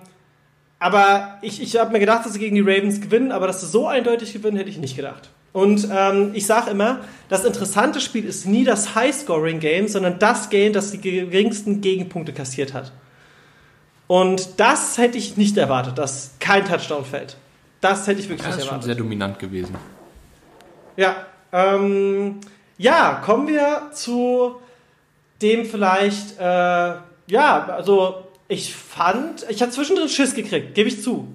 aber ich, ich habe mir gedacht, dass sie gegen die Ravens gewinnen, aber dass sie so eindeutig gewinnen, hätte ich nicht gedacht. Und ähm, ich sage immer, das interessante Spiel ist nie das High-Scoring-Game, sondern das Game, das die geringsten Gegenpunkte kassiert hat. Und das hätte ich nicht erwartet, dass kein Touchdown fällt. Das hätte ich wirklich das nicht ist schon erwartet. sehr dominant gewesen. Ja, ähm, ja, kommen wir zu dem vielleicht, äh, ja, also ich fand, ich habe zwischendrin Schiss gekriegt, gebe ich zu.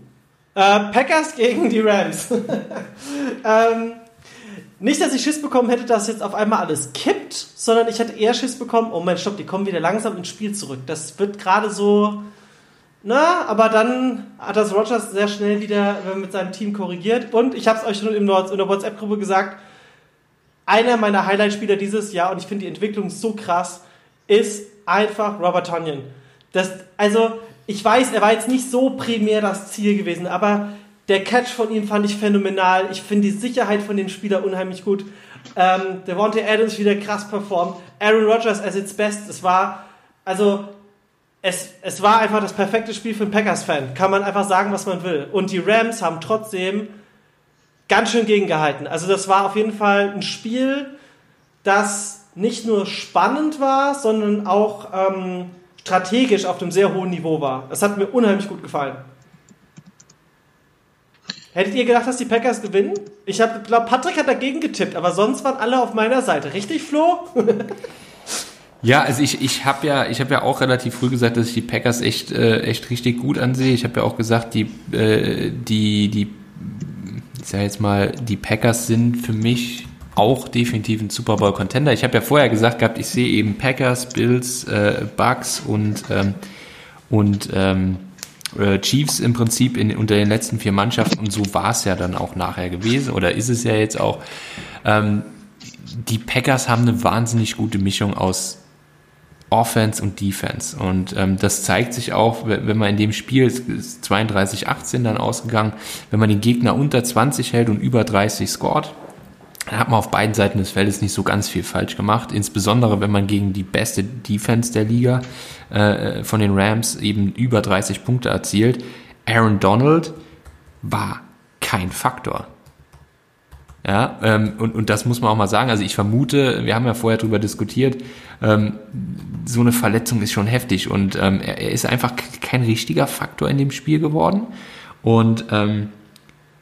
Äh, Packers gegen die Rams. ähm, nicht, dass ich Schiss bekommen hätte, dass jetzt auf einmal alles kippt, sondern ich hätte eher Schiss bekommen, oh mein Stopp, die kommen wieder langsam ins Spiel zurück. Das wird gerade so, na, aber dann hat das Rogers sehr schnell wieder äh, mit seinem Team korrigiert. Und ich habe es euch schon in der WhatsApp-Gruppe gesagt, einer meiner Highlight-Spieler dieses Jahr, und ich finde die Entwicklung so krass, ist einfach Robert Tonyan. Das, also, ich weiß, er war jetzt nicht so primär das Ziel gewesen, aber der Catch von ihm fand ich phänomenal. Ich finde die Sicherheit von dem Spieler unheimlich gut. Ähm, Devontae Adams wieder krass performt. Aaron Rodgers as its best. Es war, also, es, es war einfach das perfekte Spiel für einen Packers-Fan. Kann man einfach sagen, was man will. Und die Rams haben trotzdem ganz schön gegengehalten. Also das war auf jeden Fall ein Spiel, das nicht nur spannend war, sondern auch ähm, strategisch auf einem sehr hohen Niveau war. Das hat mir unheimlich gut gefallen. Hättet ihr gedacht, dass die Packers gewinnen? Ich glaube, Patrick hat dagegen getippt, aber sonst waren alle auf meiner Seite. Richtig, Flo? Ja, also ich, ich habe ja, habe ja auch relativ früh gesagt, dass ich die Packers echt, äh, echt richtig gut ansehe. Ich habe ja auch gesagt, die, äh, die, die, ich sag jetzt mal, die Packers sind für mich auch definitiv ein Super Bowl Contender. Ich habe ja vorher gesagt gehabt, ich sehe eben Packers, Bills, äh, Bucks und ähm, und ähm, äh, Chiefs im Prinzip in, unter den letzten vier Mannschaften und so war es ja dann auch nachher gewesen oder ist es ja jetzt auch. Ähm, die Packers haben eine wahnsinnig gute Mischung aus Offense und Defense. Und ähm, das zeigt sich auch, wenn man in dem Spiel, ist 32-18 dann ausgegangen, wenn man den Gegner unter 20 hält und über 30 scored, dann hat man auf beiden Seiten des Feldes nicht so ganz viel falsch gemacht. Insbesondere, wenn man gegen die beste Defense der Liga äh, von den Rams eben über 30 Punkte erzielt. Aaron Donald war kein Faktor. Ja, ähm, und, und das muss man auch mal sagen. Also ich vermute, wir haben ja vorher drüber diskutiert, ähm, so eine Verletzung ist schon heftig und ähm, er, er ist einfach kein richtiger Faktor in dem Spiel geworden. Und ähm,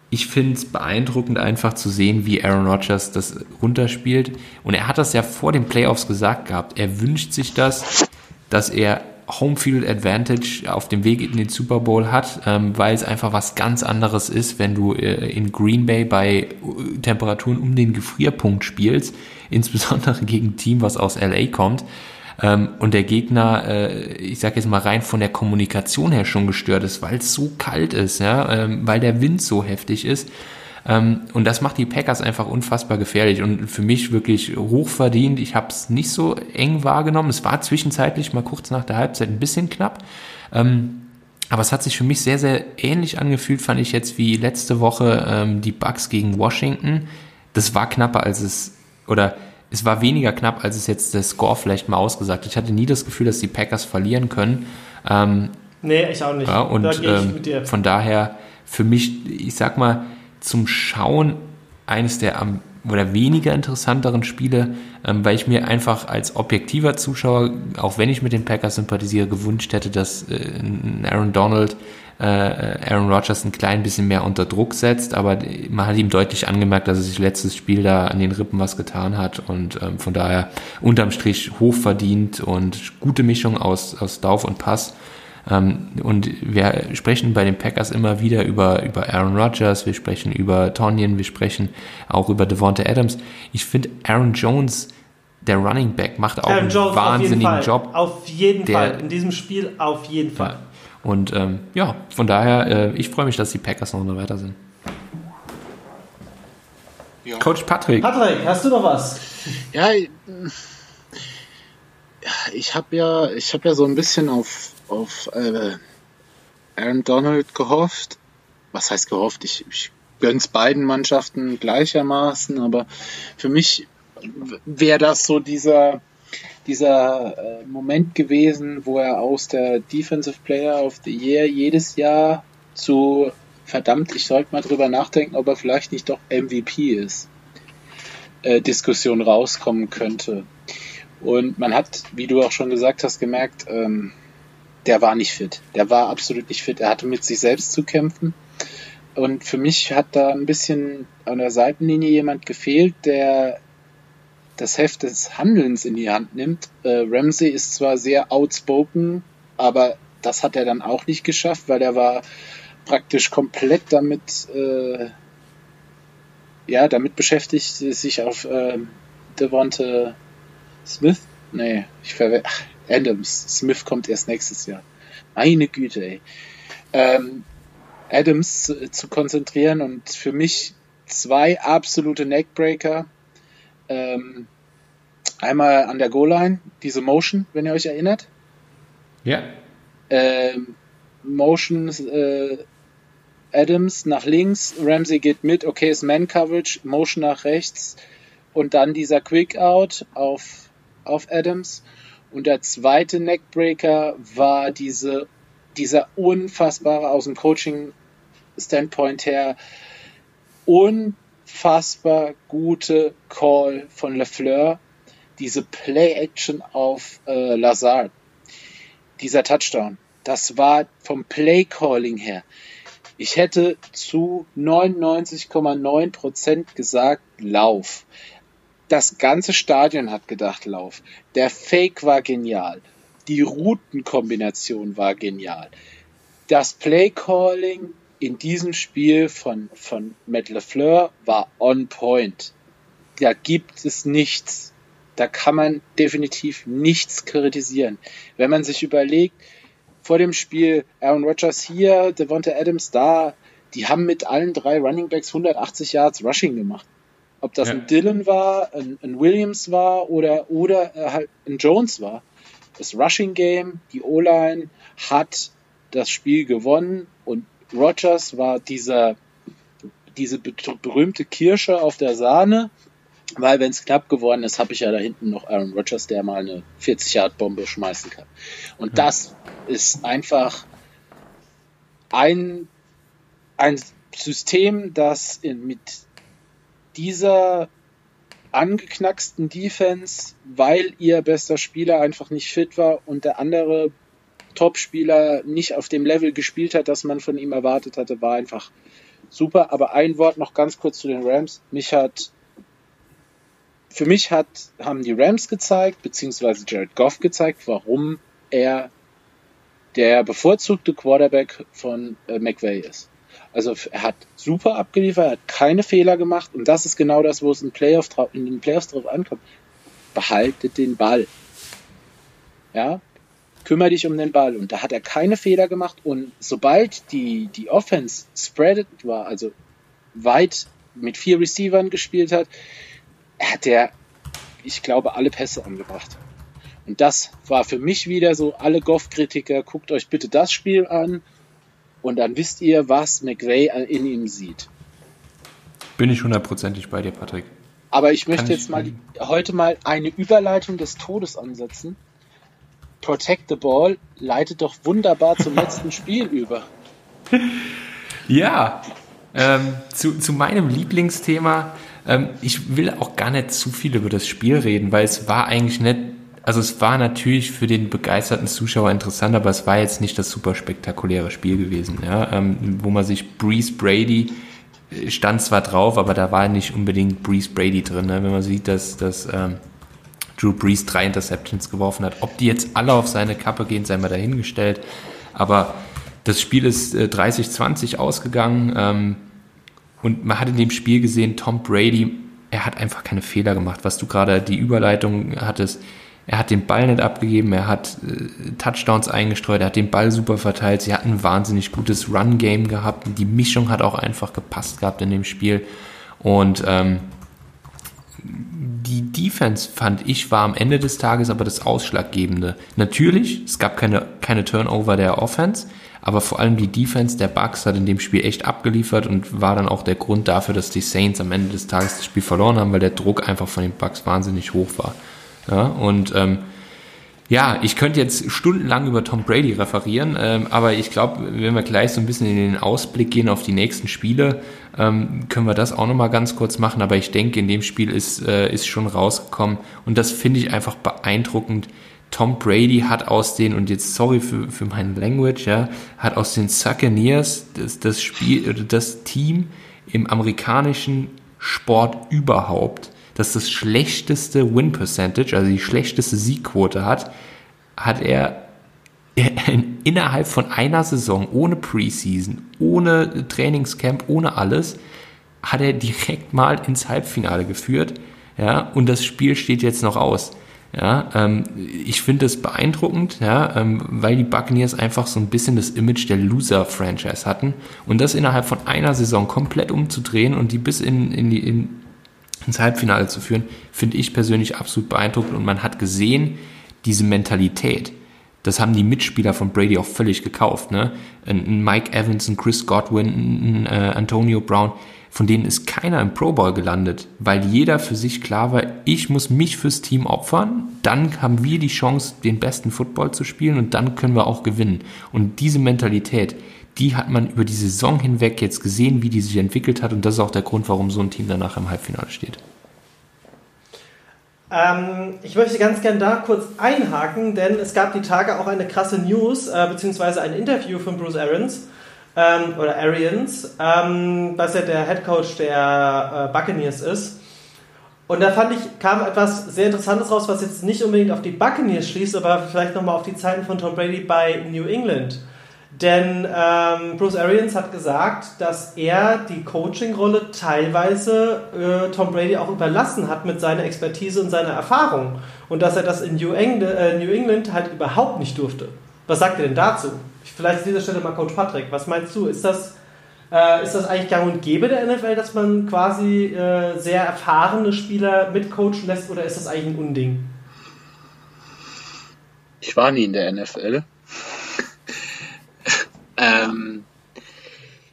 ich finde es beeindruckend, einfach zu sehen, wie Aaron Rodgers das runterspielt. Und er hat das ja vor den Playoffs gesagt gehabt. Er wünscht sich das, dass er Homefield Advantage auf dem Weg in den Super Bowl hat, ähm, weil es einfach was ganz anderes ist, wenn du äh, in Green Bay bei äh, Temperaturen um den Gefrierpunkt spielst, insbesondere gegen ein Team, was aus LA kommt. Ähm, und der Gegner, äh, ich sag jetzt mal rein von der Kommunikation her schon gestört ist, weil es so kalt ist, ja, ähm, weil der Wind so heftig ist. Ähm, und das macht die Packers einfach unfassbar gefährlich und für mich wirklich hochverdient. Ich habe es nicht so eng wahrgenommen. Es war zwischenzeitlich mal kurz nach der Halbzeit ein bisschen knapp. Ähm, aber es hat sich für mich sehr, sehr ähnlich angefühlt, fand ich jetzt wie letzte Woche ähm, die Bucks gegen Washington. Das war knapper als es, oder es war weniger knapp, als es jetzt der Score vielleicht mal ausgesagt hat. Ich hatte nie das Gefühl, dass die Packers verlieren können. Ähm, Nee, ich auch nicht. ja, und da ähm, von daher für mich, ich sag mal, zum Schauen eines der am oder weniger interessanteren Spiele, ähm, weil ich mir einfach als objektiver Zuschauer, auch wenn ich mit den Packers sympathisiere, gewünscht hätte, dass äh, Aaron Donald äh, Aaron Rodgers ein klein bisschen mehr unter Druck setzt, aber man hat ihm deutlich angemerkt, dass er sich letztes Spiel da an den Rippen was getan hat und ähm, von daher unterm Strich hochverdient und gute Mischung aus, aus Lauf und Pass. Ähm, und wir sprechen bei den Packers immer wieder über, über Aaron Rodgers, wir sprechen über Tonyan, wir sprechen auch über Devonta Adams. Ich finde Aaron Jones, der Running Back, macht auch Aaron einen Jones auf wahnsinnigen Fall. Job. Auf jeden Der- Fall. In diesem Spiel auf jeden Fall. Und ähm, ja, von daher, äh, ich freue mich, dass die Packers noch weiter sind. Coach Patrick. Patrick, hast du noch was? Ja, ich habe ja, ich habe ja so ein bisschen auf auf äh, Aaron Donald gehofft. Was heißt gehofft? Ich, ich gönn's beiden Mannschaften gleichermaßen, aber für mich wäre das so dieser dieser äh, Moment gewesen, wo er aus der Defensive Player of the Year jedes Jahr zu verdammt, ich sollte mal drüber nachdenken, ob er vielleicht nicht doch MVP ist. Äh, Diskussion rauskommen könnte. Und man hat, wie du auch schon gesagt hast, gemerkt, ähm, der war nicht fit. Der war absolut nicht fit. Er hatte mit sich selbst zu kämpfen. Und für mich hat da ein bisschen an der Seitenlinie jemand gefehlt, der das Heft des Handelns in die Hand nimmt. Äh, Ramsey ist zwar sehr outspoken, aber das hat er dann auch nicht geschafft, weil er war praktisch komplett damit, äh, ja, damit beschäftigt, sich auf äh, Devonte Smith, nee, ich verwende, Adams, Smith kommt erst nächstes Jahr. Meine Güte, ey. Ähm, Adams zu, zu konzentrieren und für mich zwei absolute Neckbreaker. Ähm, einmal an der Goal-Line, diese Motion, wenn ihr euch erinnert. Ja. Ähm, Motion äh, Adams nach links, Ramsey geht mit, okay, ist Man-Coverage, Motion nach rechts und dann dieser Quick-Out auf, auf Adams. Und der zweite Neckbreaker war diese, dieser unfassbare aus dem Coaching-Standpoint her unfassbar gute Call von LeFleur, diese Play-Action auf äh, Lazard, dieser Touchdown. Das war vom Play-Calling her. Ich hätte zu 99,9% gesagt, Lauf. Das ganze Stadion hat gedacht, Lauf. Der Fake war genial. Die Routenkombination war genial. Das Play-Calling in diesem Spiel von, von Matt LeFleur war on point. Da gibt es nichts. Da kann man definitiv nichts kritisieren. Wenn man sich überlegt, vor dem Spiel Aaron Rodgers hier, Devonta Adams da, die haben mit allen drei Running Backs 180 Yards Rushing gemacht. Ob das ja. ein Dylan war, ein, ein, Williams war oder, oder äh, halt ein Jones war. Das Rushing Game, die O-Line hat das Spiel gewonnen und Rogers war dieser, diese berühmte Kirsche auf der Sahne, weil wenn es knapp geworden ist, habe ich ja da hinten noch Aaron Rodgers, der mal eine 40-Yard-Bombe schmeißen kann. Und ja. das ist einfach ein, ein System, das in, mit dieser angeknacksten Defense, weil ihr bester Spieler einfach nicht fit war und der andere Top-Spieler nicht auf dem Level gespielt hat, das man von ihm erwartet hatte, war einfach super. Aber ein Wort noch ganz kurz zu den Rams. Mich hat, für mich hat, haben die Rams gezeigt, beziehungsweise Jared Goff gezeigt, warum er der bevorzugte Quarterback von äh, McVay ist. Also er hat super abgeliefert, er hat keine Fehler gemacht und das ist genau das, wo es in, Playoff, in den Playoffs drauf ankommt. Behaltet den Ball. Ja, kümmere dich um den Ball. Und da hat er keine Fehler gemacht. Und sobald die, die Offense spreadet war, also weit mit vier Receivern gespielt hat, hat er, ich glaube, alle Pässe angebracht. Und das war für mich wieder so, alle Goff-Kritiker, guckt euch bitte das Spiel an und dann wisst ihr, was McVay in ihm sieht. Bin ich hundertprozentig bei dir, Patrick. Aber ich möchte Kann jetzt ich mal heute mal eine Überleitung des Todes ansetzen. Protect the Ball leitet doch wunderbar zum letzten Spiel über. Ja, ähm, zu, zu meinem Lieblingsthema. Ähm, ich will auch gar nicht zu viel über das Spiel reden, weil es war eigentlich nicht, also es war natürlich für den begeisterten Zuschauer interessant, aber es war jetzt nicht das super spektakuläre Spiel gewesen, ja, ähm, wo man sich Breeze Brady äh, stand zwar drauf, aber da war nicht unbedingt Breeze Brady drin, ne? wenn man sieht, dass, dass ähm, Drew Brees drei Interceptions geworfen hat. Ob die jetzt alle auf seine Kappe gehen, sei mal dahingestellt. Aber das Spiel ist äh, 30-20 ausgegangen. Ähm, und man hat in dem Spiel gesehen, Tom Brady, er hat einfach keine Fehler gemacht. Was du gerade die Überleitung hattest, er hat den Ball nicht abgegeben, er hat äh, Touchdowns eingestreut, er hat den Ball super verteilt. Sie hatten ein wahnsinnig gutes Run-Game gehabt. Die Mischung hat auch einfach gepasst gehabt in dem Spiel. Und ähm, die Defense, fand ich, war am Ende des Tages aber das Ausschlaggebende. Natürlich, es gab keine, keine Turnover der Offense, aber vor allem die Defense der Bucks hat in dem Spiel echt abgeliefert und war dann auch der Grund dafür, dass die Saints am Ende des Tages das Spiel verloren haben, weil der Druck einfach von den Bucks wahnsinnig hoch war. Ja, und ähm, ja, ich könnte jetzt stundenlang über Tom Brady referieren, ähm, aber ich glaube, wenn wir gleich so ein bisschen in den Ausblick gehen auf die nächsten Spiele, ähm, können wir das auch nochmal ganz kurz machen. Aber ich denke, in dem Spiel ist, äh, ist schon rausgekommen und das finde ich einfach beeindruckend. Tom Brady hat aus den, und jetzt sorry für, für mein Language, ja, hat aus den Succaneers das, das Spiel das Team im amerikanischen Sport überhaupt das das schlechteste Win Percentage, also die schlechteste Siegquote hat, hat er innerhalb von einer Saison ohne Preseason, ohne Trainingscamp, ohne alles, hat er direkt mal ins Halbfinale geführt. Ja, und das Spiel steht jetzt noch aus. Ja, ähm, ich finde es beeindruckend, ja, ähm, weil die Buccaneers einfach so ein bisschen das Image der Loser-Franchise hatten und das innerhalb von einer Saison komplett umzudrehen und die bis in, in, die, in ins Halbfinale zu führen, finde ich persönlich absolut beeindruckend und man hat gesehen, diese Mentalität, das haben die Mitspieler von Brady auch völlig gekauft. Ne? Ein Mike Evans, ein Chris Godwin, ein äh, Antonio Brown, von denen ist keiner im Pro Bowl gelandet, weil jeder für sich klar war, ich muss mich fürs Team opfern, dann haben wir die Chance, den besten Football zu spielen und dann können wir auch gewinnen. Und diese Mentalität, die hat man über die Saison hinweg jetzt gesehen, wie die sich entwickelt hat und das ist auch der Grund, warum so ein Team danach im Halbfinale steht. Ähm, ich möchte ganz gern da kurz einhaken, denn es gab die Tage auch eine krasse News, äh, beziehungsweise ein Interview von Bruce Arians, ähm, oder Arians, ähm, was ja der Head Coach der äh, Buccaneers ist. Und da fand ich, kam etwas sehr Interessantes raus, was jetzt nicht unbedingt auf die Buccaneers schließt, aber vielleicht nochmal auf die Zeiten von Tom Brady bei New England. Denn ähm, Bruce Arians hat gesagt, dass er die Coaching-Rolle teilweise äh, Tom Brady auch überlassen hat mit seiner Expertise und seiner Erfahrung. Und dass er das in New England, äh, New England halt überhaupt nicht durfte. Was sagt ihr denn dazu? Vielleicht an dieser Stelle mal Coach Patrick. Was meinst du? Ist das, äh, ist das eigentlich gang und gäbe der NFL, dass man quasi äh, sehr erfahrene Spieler mitcoachen lässt oder ist das eigentlich ein Unding? Ich war nie in der NFL. Ähm,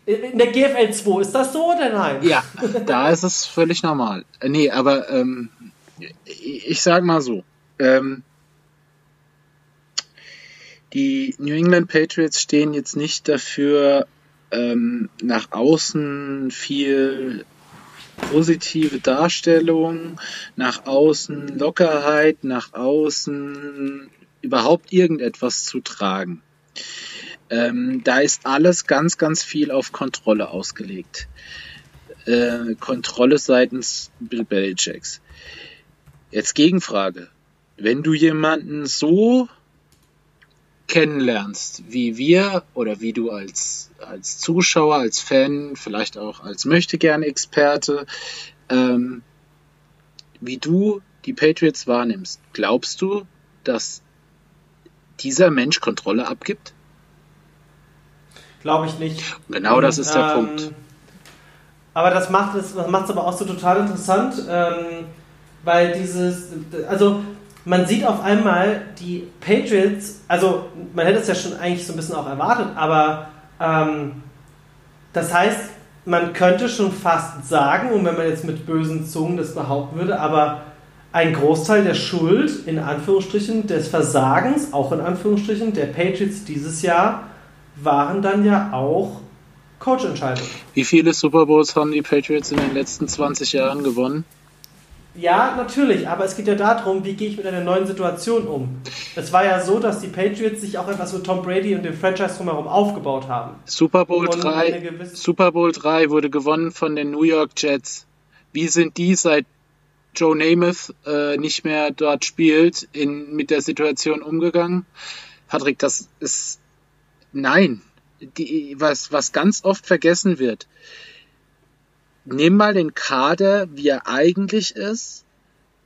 in der GFL 2, ist das so oder nein? Ja, da ist es völlig normal. Äh, nee, aber ähm, ich sag mal so. Ähm, die New England Patriots stehen jetzt nicht dafür, ähm, nach außen viel positive Darstellung, nach außen Lockerheit, nach außen überhaupt irgendetwas zu tragen. Ähm, da ist alles ganz, ganz viel auf Kontrolle ausgelegt. Äh, Kontrolle seitens Bill Belichicks. Jetzt Gegenfrage. Wenn du jemanden so kennenlernst, wie wir oder wie du als, als Zuschauer, als Fan, vielleicht auch als Möchtegern-Experte, ähm, wie du die Patriots wahrnimmst, glaubst du, dass dieser Mensch Kontrolle abgibt? Glaube ich nicht. Genau das ist der ähm, Punkt. Aber das macht es das macht's aber auch so total interessant, ähm, weil dieses, also man sieht auf einmal die Patriots, also man hätte es ja schon eigentlich so ein bisschen auch erwartet, aber ähm, das heißt, man könnte schon fast sagen, und wenn man jetzt mit bösen Zungen das behaupten würde, aber ein Großteil der Schuld, in Anführungsstrichen, des Versagens, auch in Anführungsstrichen, der Patriots dieses Jahr waren dann ja auch Coachentscheidungen. Wie viele Super Bowls haben die Patriots in den letzten 20 Jahren gewonnen? Ja, natürlich, aber es geht ja darum, wie gehe ich mit einer neuen Situation um. Es war ja so, dass die Patriots sich auch etwas mit Tom Brady und dem Franchise drumherum aufgebaut haben. Super Bowl, 3, Super Bowl 3 wurde gewonnen von den New York Jets. Wie sind die seit Joe Namath äh, nicht mehr dort spielt, in, mit der Situation umgegangen? Patrick, das ist Nein, die, was, was ganz oft vergessen wird. Nimm mal den Kader, wie er eigentlich ist,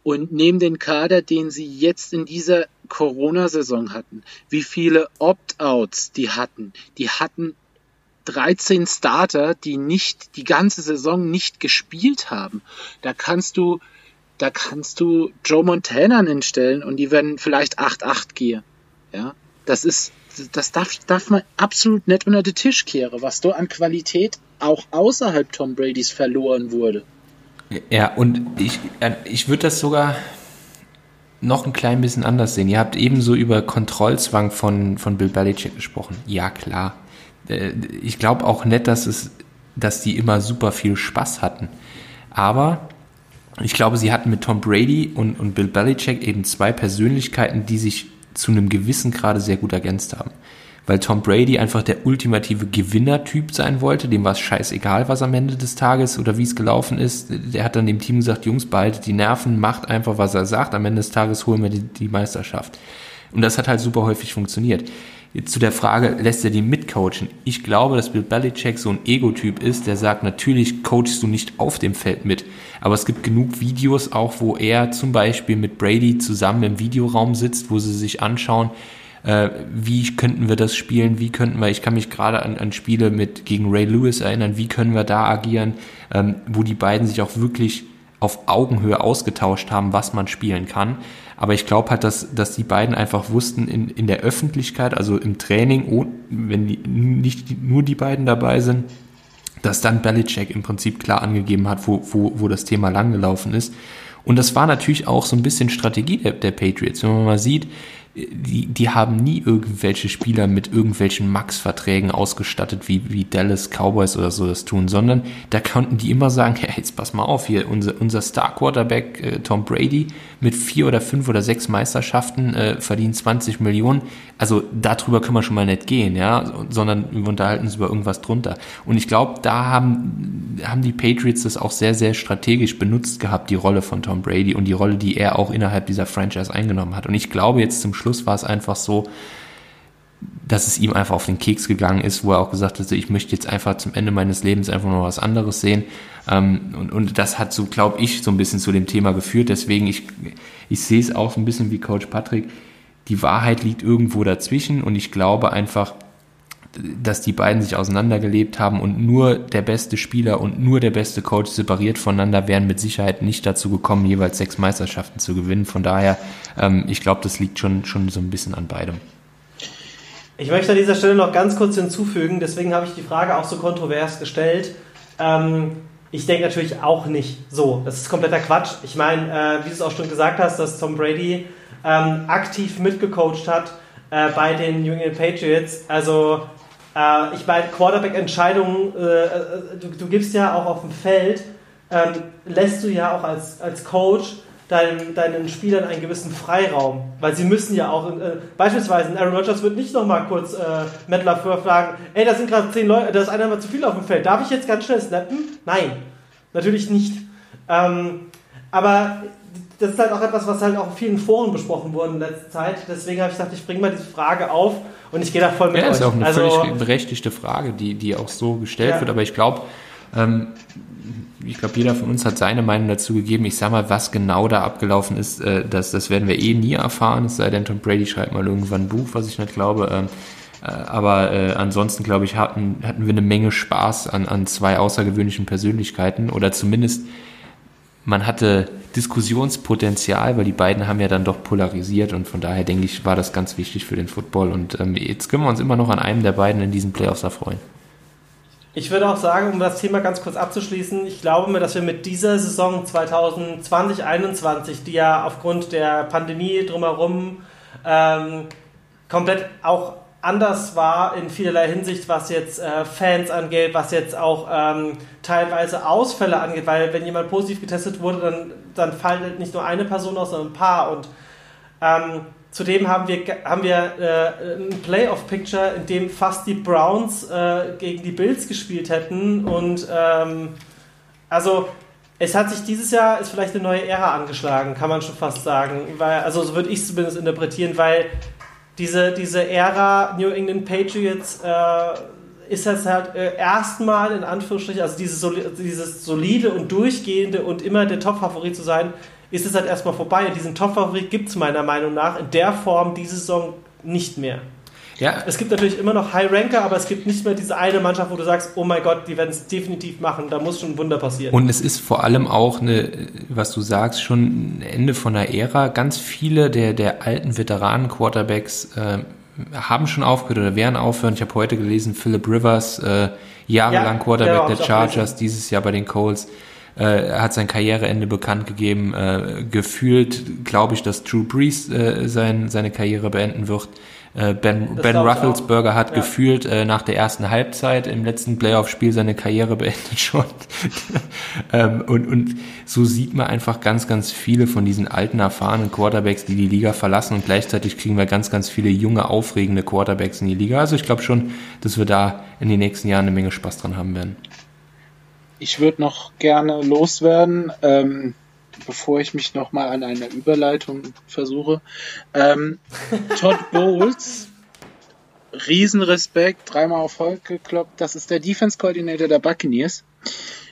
und nimm den Kader, den sie jetzt in dieser Corona-Saison hatten. Wie viele Opt-outs die hatten. Die hatten 13 Starter, die nicht die ganze Saison nicht gespielt haben. Da kannst du da kannst du Joe Montana hinstellen und die werden vielleicht 8-8 gehen. Ja, das ist, das darf, darf man absolut nicht unter den Tisch kehren, was da an Qualität auch außerhalb Tom Bradys verloren wurde. Ja, und ich, äh, ich würde das sogar noch ein klein bisschen anders sehen. Ihr habt ebenso über Kontrollzwang von, von Bill Belichick gesprochen. Ja, klar. Äh, ich glaube auch nicht, dass es, dass die immer super viel Spaß hatten. Aber ich glaube, sie hatten mit Tom Brady und, und Bill Belichick eben zwei Persönlichkeiten, die sich zu einem gewissen Grade sehr gut ergänzt haben. Weil Tom Brady einfach der ultimative Gewinnertyp sein wollte, dem war es scheißegal, was am Ende des Tages oder wie es gelaufen ist. Der hat dann dem Team gesagt, Jungs, behaltet die Nerven, macht einfach, was er sagt, am Ende des Tages holen wir die, die Meisterschaft. Und das hat halt super häufig funktioniert. Jetzt zu der Frage, lässt er die mitcoachen? Ich glaube, dass Bill Belichick so ein Ego-Typ ist, der sagt, natürlich coachst du nicht auf dem Feld mit. Aber es gibt genug Videos auch, wo er zum Beispiel mit Brady zusammen im Videoraum sitzt, wo sie sich anschauen, äh, wie könnten wir das spielen, wie könnten wir, ich kann mich gerade an, an Spiele mit gegen Ray Lewis erinnern, wie können wir da agieren, ähm, wo die beiden sich auch wirklich auf Augenhöhe ausgetauscht haben, was man spielen kann. Aber ich glaube halt, dass, dass die beiden einfach wussten in, in der Öffentlichkeit, also im Training, oh, wenn die, nicht nur die beiden dabei sind, dass dann Belichick im Prinzip klar angegeben hat, wo, wo, wo das Thema langgelaufen ist. Und das war natürlich auch so ein bisschen Strategie der, der Patriots. Wenn man mal sieht, die, die haben nie irgendwelche Spieler mit irgendwelchen Max-Verträgen ausgestattet, wie, wie Dallas Cowboys oder so das tun, sondern da konnten die immer sagen, hey, jetzt pass mal auf, hier unser, unser Star-Quarterback äh, Tom Brady mit vier oder fünf oder sechs Meisterschaften äh, verdient 20 Millionen. Also darüber können wir schon mal nicht gehen, ja, sondern wir unterhalten uns über irgendwas drunter. Und ich glaube, da haben, haben die Patriots das auch sehr, sehr strategisch benutzt gehabt, die Rolle von Tom Brady und die Rolle, die er auch innerhalb dieser Franchise eingenommen hat. Und ich glaube jetzt zum Schluss war es einfach so, dass es ihm einfach auf den Keks gegangen ist, wo er auch gesagt hat, ich möchte jetzt einfach zum Ende meines Lebens einfach noch was anderes sehen. Ähm, und, und das hat so, glaube ich, so ein bisschen zu dem Thema geführt. Deswegen, ich, ich sehe es auch so ein bisschen wie Coach Patrick. Die Wahrheit liegt irgendwo dazwischen und ich glaube einfach, dass die beiden sich auseinandergelebt haben und nur der beste Spieler und nur der beste Coach separiert voneinander wären mit Sicherheit nicht dazu gekommen, jeweils sechs Meisterschaften zu gewinnen. Von daher, ähm, ich glaube, das liegt schon, schon so ein bisschen an beidem. Ich möchte an dieser Stelle noch ganz kurz hinzufügen, deswegen habe ich die Frage auch so kontrovers gestellt. Ähm, ich denke natürlich auch nicht so. Das ist kompletter Quatsch. Ich meine, äh, wie du es auch schon gesagt hast, dass Tom Brady ähm, aktiv mitgecoacht hat äh, bei den New England Patriots. Also äh, ich meine, Quarterback-Entscheidungen, äh, äh, du, du, gibst ja auch auf dem Feld, ähm, lässt du ja auch als, als Coach deinen, deinen Spielern einen gewissen Freiraum. Weil sie müssen ja auch, äh, beispielsweise Aaron Rodgers wird nicht nochmal kurz äh, Matt LaFleur fragen, ey, da sind gerade zehn Leute, da ist einer mal zu viel auf dem Feld, darf ich jetzt ganz schnell snappen? Nein, natürlich nicht. Ähm, aber das ist halt auch etwas, was halt auch in vielen Foren besprochen wurde in letzter Zeit. Deswegen habe ich gesagt, ich bringe mal diese Frage auf und ich gehe da voll mit ja, euch. ist auch eine also, völlig berechtigte Frage, die, die auch so gestellt ja. wird. Aber ich glaube, ähm, ich glaube, jeder von uns hat seine Meinung dazu gegeben. Ich sag mal, was genau da abgelaufen ist, äh, das, das werden wir eh nie erfahren. Es sei denn, Tom Brady schreibt mal irgendwann ein Buch, was ich nicht glaube. Ähm, äh, aber äh, ansonsten, glaube ich, hatten, hatten wir eine Menge Spaß an, an zwei außergewöhnlichen Persönlichkeiten oder zumindest man hatte Diskussionspotenzial, weil die beiden haben ja dann doch polarisiert und von daher denke ich, war das ganz wichtig für den Football und ähm, jetzt können wir uns immer noch an einem der beiden in diesen Playoffs erfreuen. Ich würde auch sagen, um das Thema ganz kurz abzuschließen, ich glaube mir, dass wir mit dieser Saison 2020-21, die ja aufgrund der Pandemie drumherum ähm, komplett auch anders war in vielerlei Hinsicht, was jetzt äh, Fans angeht, was jetzt auch ähm, teilweise Ausfälle angeht, weil wenn jemand positiv getestet wurde, dann, dann fallen nicht nur eine Person aus, sondern ein paar. Und ähm, zudem haben wir, haben wir äh, ein Playoff-Picture, in dem fast die Browns äh, gegen die Bills gespielt hätten. Und ähm, also es hat sich dieses Jahr, ist vielleicht eine neue Ära angeschlagen, kann man schon fast sagen. Weil, also so würde ich es zumindest interpretieren, weil diese, diese Ära New England Patriots äh, ist jetzt halt äh, erstmal in Anführungsstrichen, also dieses, dieses solide und durchgehende und immer der Top-Favorit zu sein, ist es halt erstmal vorbei. Und diesen Top-Favorit gibt es meiner Meinung nach in der Form diese Saison nicht mehr. Ja. Es gibt natürlich immer noch High Ranker, aber es gibt nicht mehr diese eine Mannschaft, wo du sagst, oh mein Gott, die werden es definitiv machen, da muss schon ein Wunder passieren. Und es ist vor allem auch eine, was du sagst, schon ein Ende von der Ära. Ganz viele der, der alten Veteranen-Quarterbacks äh, haben schon aufgehört oder werden aufhören. Ich habe heute gelesen, Philip Rivers, äh, jahrelang ja, Quarterback der Chargers, dieses Jahr bei den Colts äh, hat sein Karriereende bekannt gegeben. Äh, gefühlt glaube ich, dass Drew Brees äh, sein, seine Karriere beenden wird. Äh, ben, ben Rufflesberger hat ja. gefühlt äh, nach der ersten Halbzeit im letzten Playoff-Spiel seine Karriere beendet schon. ähm, und, und so sieht man einfach ganz, ganz viele von diesen alten, erfahrenen Quarterbacks, die die Liga verlassen und gleichzeitig kriegen wir ganz, ganz viele junge, aufregende Quarterbacks in die Liga. Also ich glaube schon, dass wir da in den nächsten Jahren eine Menge Spaß dran haben werden. Ich würde noch gerne loswerden, ähm, bevor ich mich noch mal an einer Überleitung versuche. Ähm, Todd Bowles, Riesenrespekt, dreimal auf Volk gekloppt. Das ist der Defense Coordinator der Buccaneers.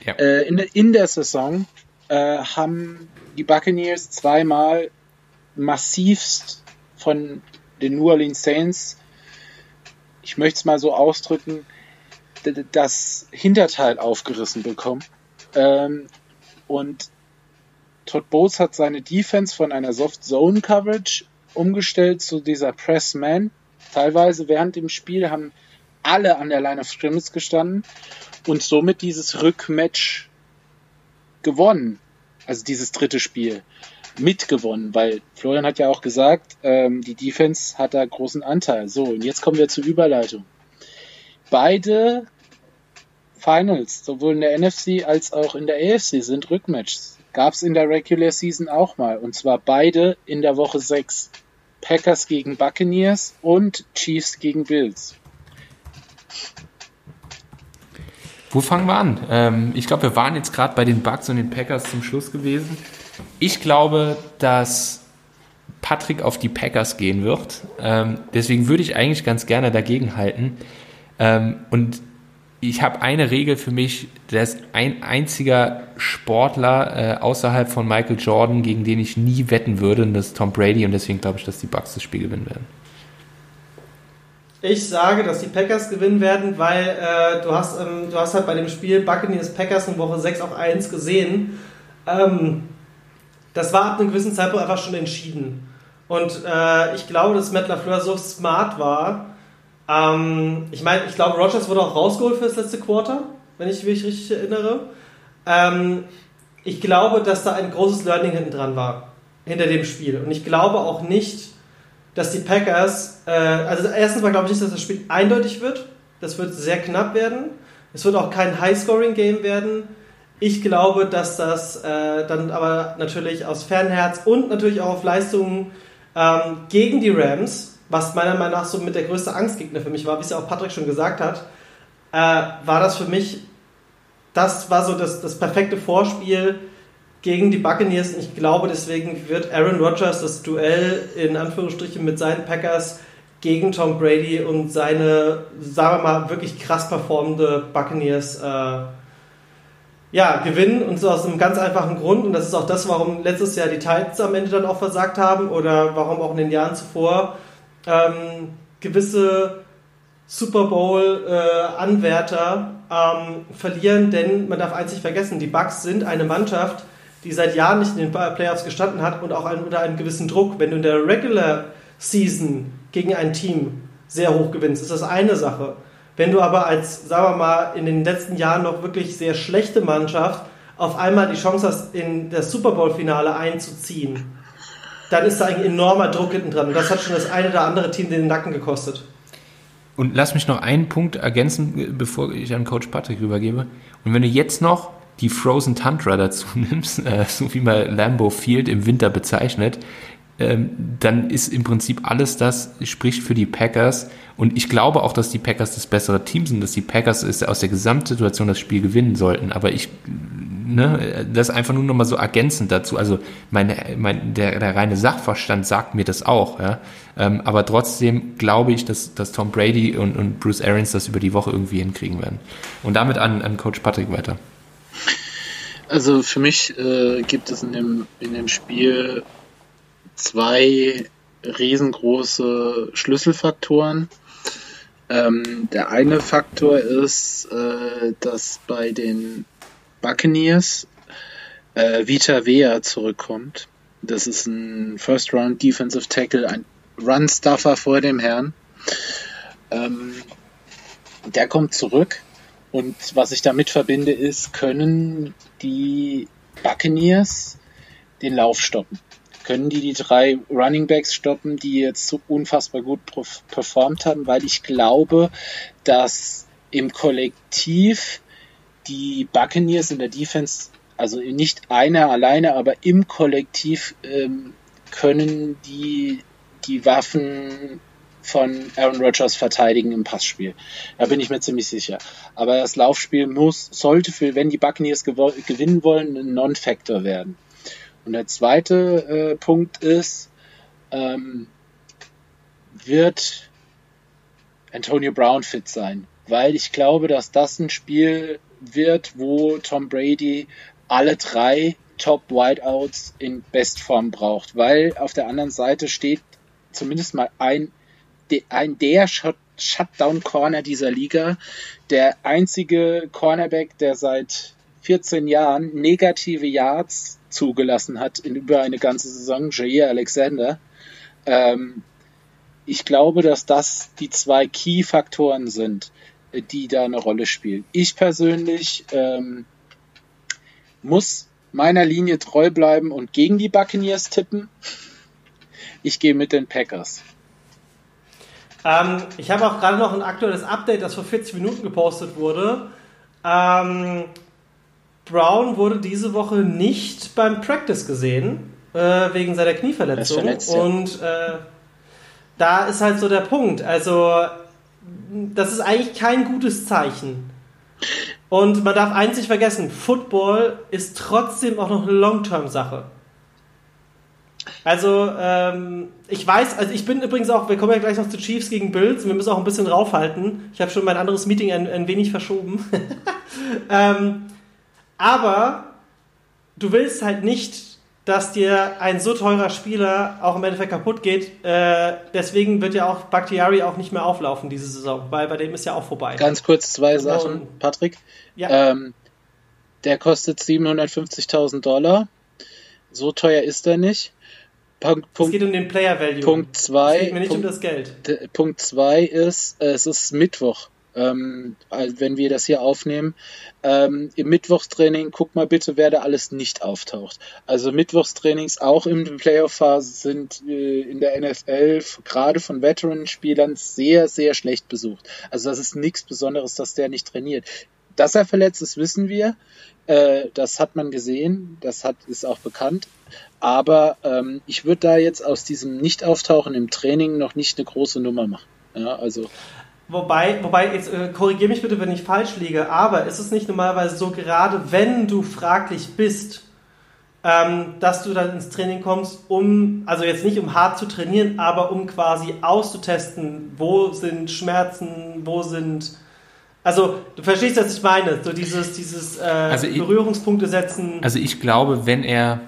Ja. Äh, in, in, der Saison äh, haben die Buccaneers zweimal massivst von den New Orleans Saints, ich möchte es mal so ausdrücken, das Hinterteil aufgerissen bekommen. Ähm, und Todd Bowles hat seine Defense von einer Soft Zone Coverage umgestellt zu dieser Press Man. Teilweise während dem Spiel haben alle an der Line of Scrimmage gestanden und somit dieses Rückmatch gewonnen. Also dieses dritte Spiel mitgewonnen, weil Florian hat ja auch gesagt, ähm, die Defense hat da großen Anteil. So, und jetzt kommen wir zur Überleitung beide Finals, sowohl in der NFC als auch in der AFC, sind Rückmatches. Gab es in der Regular Season auch mal. Und zwar beide in der Woche 6. Packers gegen Buccaneers und Chiefs gegen Bills. Wo fangen wir an? Ähm, ich glaube, wir waren jetzt gerade bei den Bucks und den Packers zum Schluss gewesen. Ich glaube, dass Patrick auf die Packers gehen wird. Ähm, deswegen würde ich eigentlich ganz gerne dagegen halten. Ähm, und ich habe eine Regel für mich, ist ein einziger Sportler äh, außerhalb von Michael Jordan, gegen den ich nie wetten würde, und das ist Tom Brady, und deswegen glaube ich, dass die Bucks das Spiel gewinnen werden. Ich sage, dass die Packers gewinnen werden, weil äh, du, hast, ähm, du hast halt bei dem Spiel Buccaneers Packers in Woche 6 auf 1 gesehen. Ähm, das war ab einem gewissen Zeitpunkt einfach schon entschieden. Und äh, ich glaube, dass Matt LaFleur so smart war, ähm, ich meine, ich glaube, Rogers wurde auch rausgeholt für das letzte Quarter, wenn ich mich richtig erinnere. Ähm, ich glaube, dass da ein großes Learning hinten dran war, hinter dem Spiel. Und ich glaube auch nicht, dass die Packers, äh, also erstens mal glaube ich nicht, dass das Spiel eindeutig wird. Das wird sehr knapp werden. Es wird auch kein High-Scoring-Game werden. Ich glaube, dass das äh, dann aber natürlich aus Fernherz und natürlich auch auf Leistungen ähm, gegen die Rams was meiner Meinung nach so mit der größte Angstgegner für mich war, wie es ja auch Patrick schon gesagt hat, äh, war das für mich, das war so das, das perfekte Vorspiel gegen die Buccaneers. Und ich glaube, deswegen wird Aaron Rodgers das Duell in Anführungsstrichen mit seinen Packers gegen Tom Brady und seine, sagen wir mal, wirklich krass performende Buccaneers äh, ja, gewinnen. Und so aus einem ganz einfachen Grund. Und das ist auch das, warum letztes Jahr die Titans am Ende dann auch versagt haben oder warum auch in den Jahren zuvor ähm, gewisse Super Bowl-Anwärter äh, ähm, verlieren, denn man darf eins nicht vergessen, die Bucks sind eine Mannschaft, die seit Jahren nicht in den Playoffs gestanden hat und auch unter einem gewissen Druck. Wenn du in der Regular Season gegen ein Team sehr hoch gewinnst, ist das eine Sache. Wenn du aber als, sagen wir mal, in den letzten Jahren noch wirklich sehr schlechte Mannschaft auf einmal die Chance hast, in das Super Bowl-Finale einzuziehen, dann ist da ein enormer Druck hinten dran. Und das hat schon das eine oder andere Team den Nacken gekostet. Und lass mich noch einen Punkt ergänzen, bevor ich an Coach Patrick rübergebe. Und wenn du jetzt noch die Frozen Tundra dazu nimmst, äh, so wie man Lambeau Field im Winter bezeichnet, ähm, dann ist im Prinzip alles das, spricht für die Packers. Und ich glaube auch, dass die Packers das bessere Team sind, dass die Packers aus der Gesamtsituation das Spiel gewinnen sollten. Aber ich ne, das einfach nur nochmal so ergänzend dazu. Also meine, mein, der, der reine Sachverstand sagt mir das auch, ja. Ähm, aber trotzdem glaube ich, dass, dass Tom Brady und, und Bruce Arians das über die Woche irgendwie hinkriegen werden. Und damit an, an Coach Patrick weiter. Also für mich äh, gibt es in dem, in dem Spiel zwei riesengroße Schlüsselfaktoren. Ähm, der eine Faktor ist, äh, dass bei den Buccaneers äh, Vita Vea zurückkommt. Das ist ein First Round Defensive Tackle, ein Run-Stuffer vor dem Herrn. Ähm, der kommt zurück. Und was ich damit verbinde, ist, können die Buccaneers den Lauf stoppen? Können die die drei Running Backs stoppen, die jetzt so unfassbar gut performt haben? Weil ich glaube, dass im Kollektiv die Buccaneers in der Defense, also nicht einer alleine, aber im Kollektiv ähm, können die die Waffen von Aaron Rodgers verteidigen im Passspiel. Da bin ich mir ziemlich sicher. Aber das Laufspiel muss, sollte für, wenn die Buccaneers gewinnen wollen, ein Non-Factor werden. Und der zweite äh, Punkt ist, ähm, wird Antonio Brown fit sein? Weil ich glaube, dass das ein Spiel wird, wo Tom Brady alle drei Top Wideouts in Bestform braucht, weil auf der anderen Seite steht zumindest mal ein ein der Shutdown-Corner dieser Liga, der einzige Cornerback, der seit 14 Jahren negative Yards zugelassen hat in über eine ganze Saison, Jair Alexander. Ähm, ich glaube, dass das die zwei Key-Faktoren sind, die da eine Rolle spielen. Ich persönlich ähm, muss meiner Linie treu bleiben und gegen die Buccaneers tippen. Ich gehe mit den Packers. Ähm, ich habe auch gerade noch ein aktuelles Update, das vor 40 Minuten gepostet wurde. Ähm, Brown wurde diese Woche nicht beim Practice gesehen, äh, wegen seiner Knieverletzung. Verletzt, ja. Und äh, da ist halt so der Punkt. Also, das ist eigentlich kein gutes Zeichen. Und man darf eins nicht vergessen: Football ist trotzdem auch noch eine Long-Term-Sache. Also, ähm, ich weiß, also ich bin übrigens auch, wir kommen ja gleich noch zu Chiefs gegen Bills, wir müssen auch ein bisschen raufhalten. Ich habe schon mein anderes Meeting ein, ein wenig verschoben. ähm, aber du willst halt nicht, dass dir ein so teurer Spieler auch im Endeffekt kaputt geht. Äh, deswegen wird ja auch Bakhtiari auch nicht mehr auflaufen diese Saison, weil bei dem ist ja auch vorbei. Ganz kurz zwei Sachen, Patrick. Ja. Ähm, der kostet 750.000 Dollar. So teuer ist er nicht. Punkt, es geht um den Player Value. Punkt 2. Es geht mir nicht Punkt, um das Geld. Punkt 2 ist, äh, es ist Mittwoch. Ähm, wenn wir das hier aufnehmen, ähm, im Mittwochstraining, guck mal bitte, wer da alles nicht auftaucht. Also Mittwochstrainings auch in Playoff-Phase sind äh, in der NFL gerade von Veteran-Spielern sehr, sehr schlecht besucht. Also das ist nichts Besonderes, dass der nicht trainiert. Dass er verletzt ist, wissen wir. Äh, das hat man gesehen, das hat, ist auch bekannt. Aber ähm, ich würde da jetzt aus diesem Nicht-Auftauchen im Training noch nicht eine große Nummer machen. Ja, also. Wobei, wobei, jetzt äh, korrigiere mich bitte, wenn ich falsch liege, aber ist es nicht normalerweise so, gerade wenn du fraglich bist, ähm, dass du dann ins Training kommst, um, also jetzt nicht um hart zu trainieren, aber um quasi auszutesten, wo sind Schmerzen, wo sind also, du verstehst, was ich meine, so dieses, dieses äh, also ich, Berührungspunkte setzen. Also ich glaube, wenn er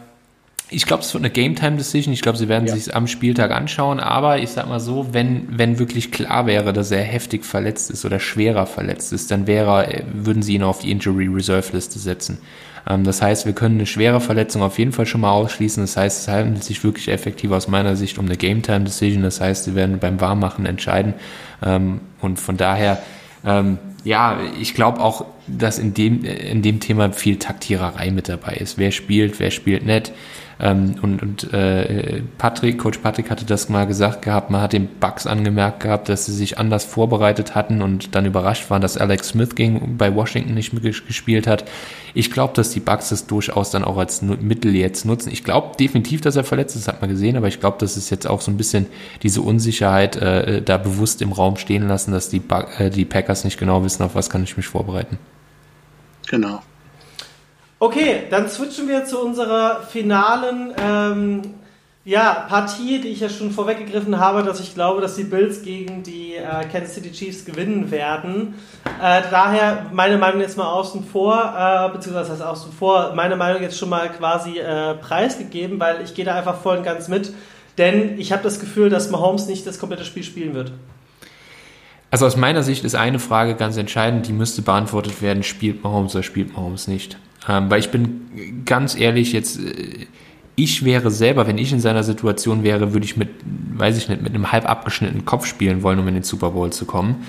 ich glaube, es wird eine Game-Time-Decision. Ich glaube, sie werden ja. sich am Spieltag anschauen. Aber ich sag mal so, wenn, wenn wirklich klar wäre, dass er heftig verletzt ist oder schwerer verletzt ist, dann wäre, würden sie ihn auf die Injury Reserve Liste setzen. Ähm, das heißt, wir können eine schwere Verletzung auf jeden Fall schon mal ausschließen. Das heißt, es handelt sich wirklich effektiv aus meiner Sicht um eine Game-Time-Decision. Das heißt, sie werden beim Warmmachen entscheiden. Ähm, und von daher, ähm, ja, ich glaube auch, dass in dem, in dem Thema viel Taktiererei mit dabei ist. Wer spielt, wer spielt nicht. Ähm, und und äh, Patrick, Coach Patrick hatte das mal gesagt gehabt, man hat den Bugs angemerkt gehabt, dass sie sich anders vorbereitet hatten und dann überrascht waren, dass Alex Smith gegen, bei Washington nicht gespielt hat. Ich glaube, dass die Bugs das durchaus dann auch als Mittel jetzt nutzen. Ich glaube definitiv, dass er verletzt ist, hat man gesehen, aber ich glaube, dass es jetzt auch so ein bisschen diese Unsicherheit äh, da bewusst im Raum stehen lassen, dass die, Bug, äh, die Packers nicht genau wissen, auf was kann ich mich vorbereiten. Genau. Okay, dann switchen wir zu unserer finalen ähm, ja, Partie, die ich ja schon vorweggegriffen habe, dass ich glaube, dass die Bills gegen die äh, Kansas City Chiefs gewinnen werden. Äh, daher meine Meinung jetzt mal außen vor, äh, beziehungsweise das heißt außen vor, meine Meinung jetzt schon mal quasi äh, preisgegeben, weil ich gehe da einfach voll und ganz mit. Denn ich habe das Gefühl, dass Mahomes nicht das komplette Spiel spielen wird. Also aus meiner Sicht ist eine Frage ganz entscheidend, die müsste beantwortet werden, spielt Mahomes oder spielt Mahomes nicht? Ähm, weil ich bin ganz ehrlich, jetzt, äh, ich wäre selber, wenn ich in seiner Situation wäre, würde ich mit, weiß ich nicht, mit einem halb abgeschnittenen Kopf spielen wollen, um in den Super Bowl zu kommen.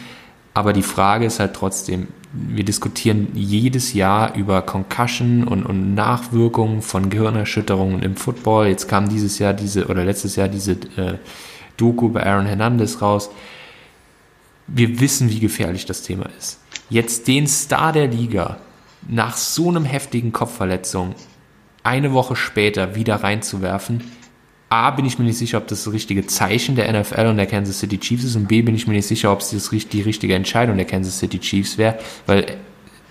Aber die Frage ist halt trotzdem, wir diskutieren jedes Jahr über Concussion und, und Nachwirkungen von Gehirnerschütterungen im Football. Jetzt kam dieses Jahr diese, oder letztes Jahr diese äh, Doku bei Aaron Hernandez raus. Wir wissen, wie gefährlich das Thema ist. Jetzt den Star der Liga nach so einem heftigen Kopfverletzung eine Woche später wieder reinzuwerfen, A, bin ich mir nicht sicher, ob das das richtige Zeichen der NFL und der Kansas City Chiefs ist und B, bin ich mir nicht sicher, ob es die richtige Entscheidung der Kansas City Chiefs wäre, weil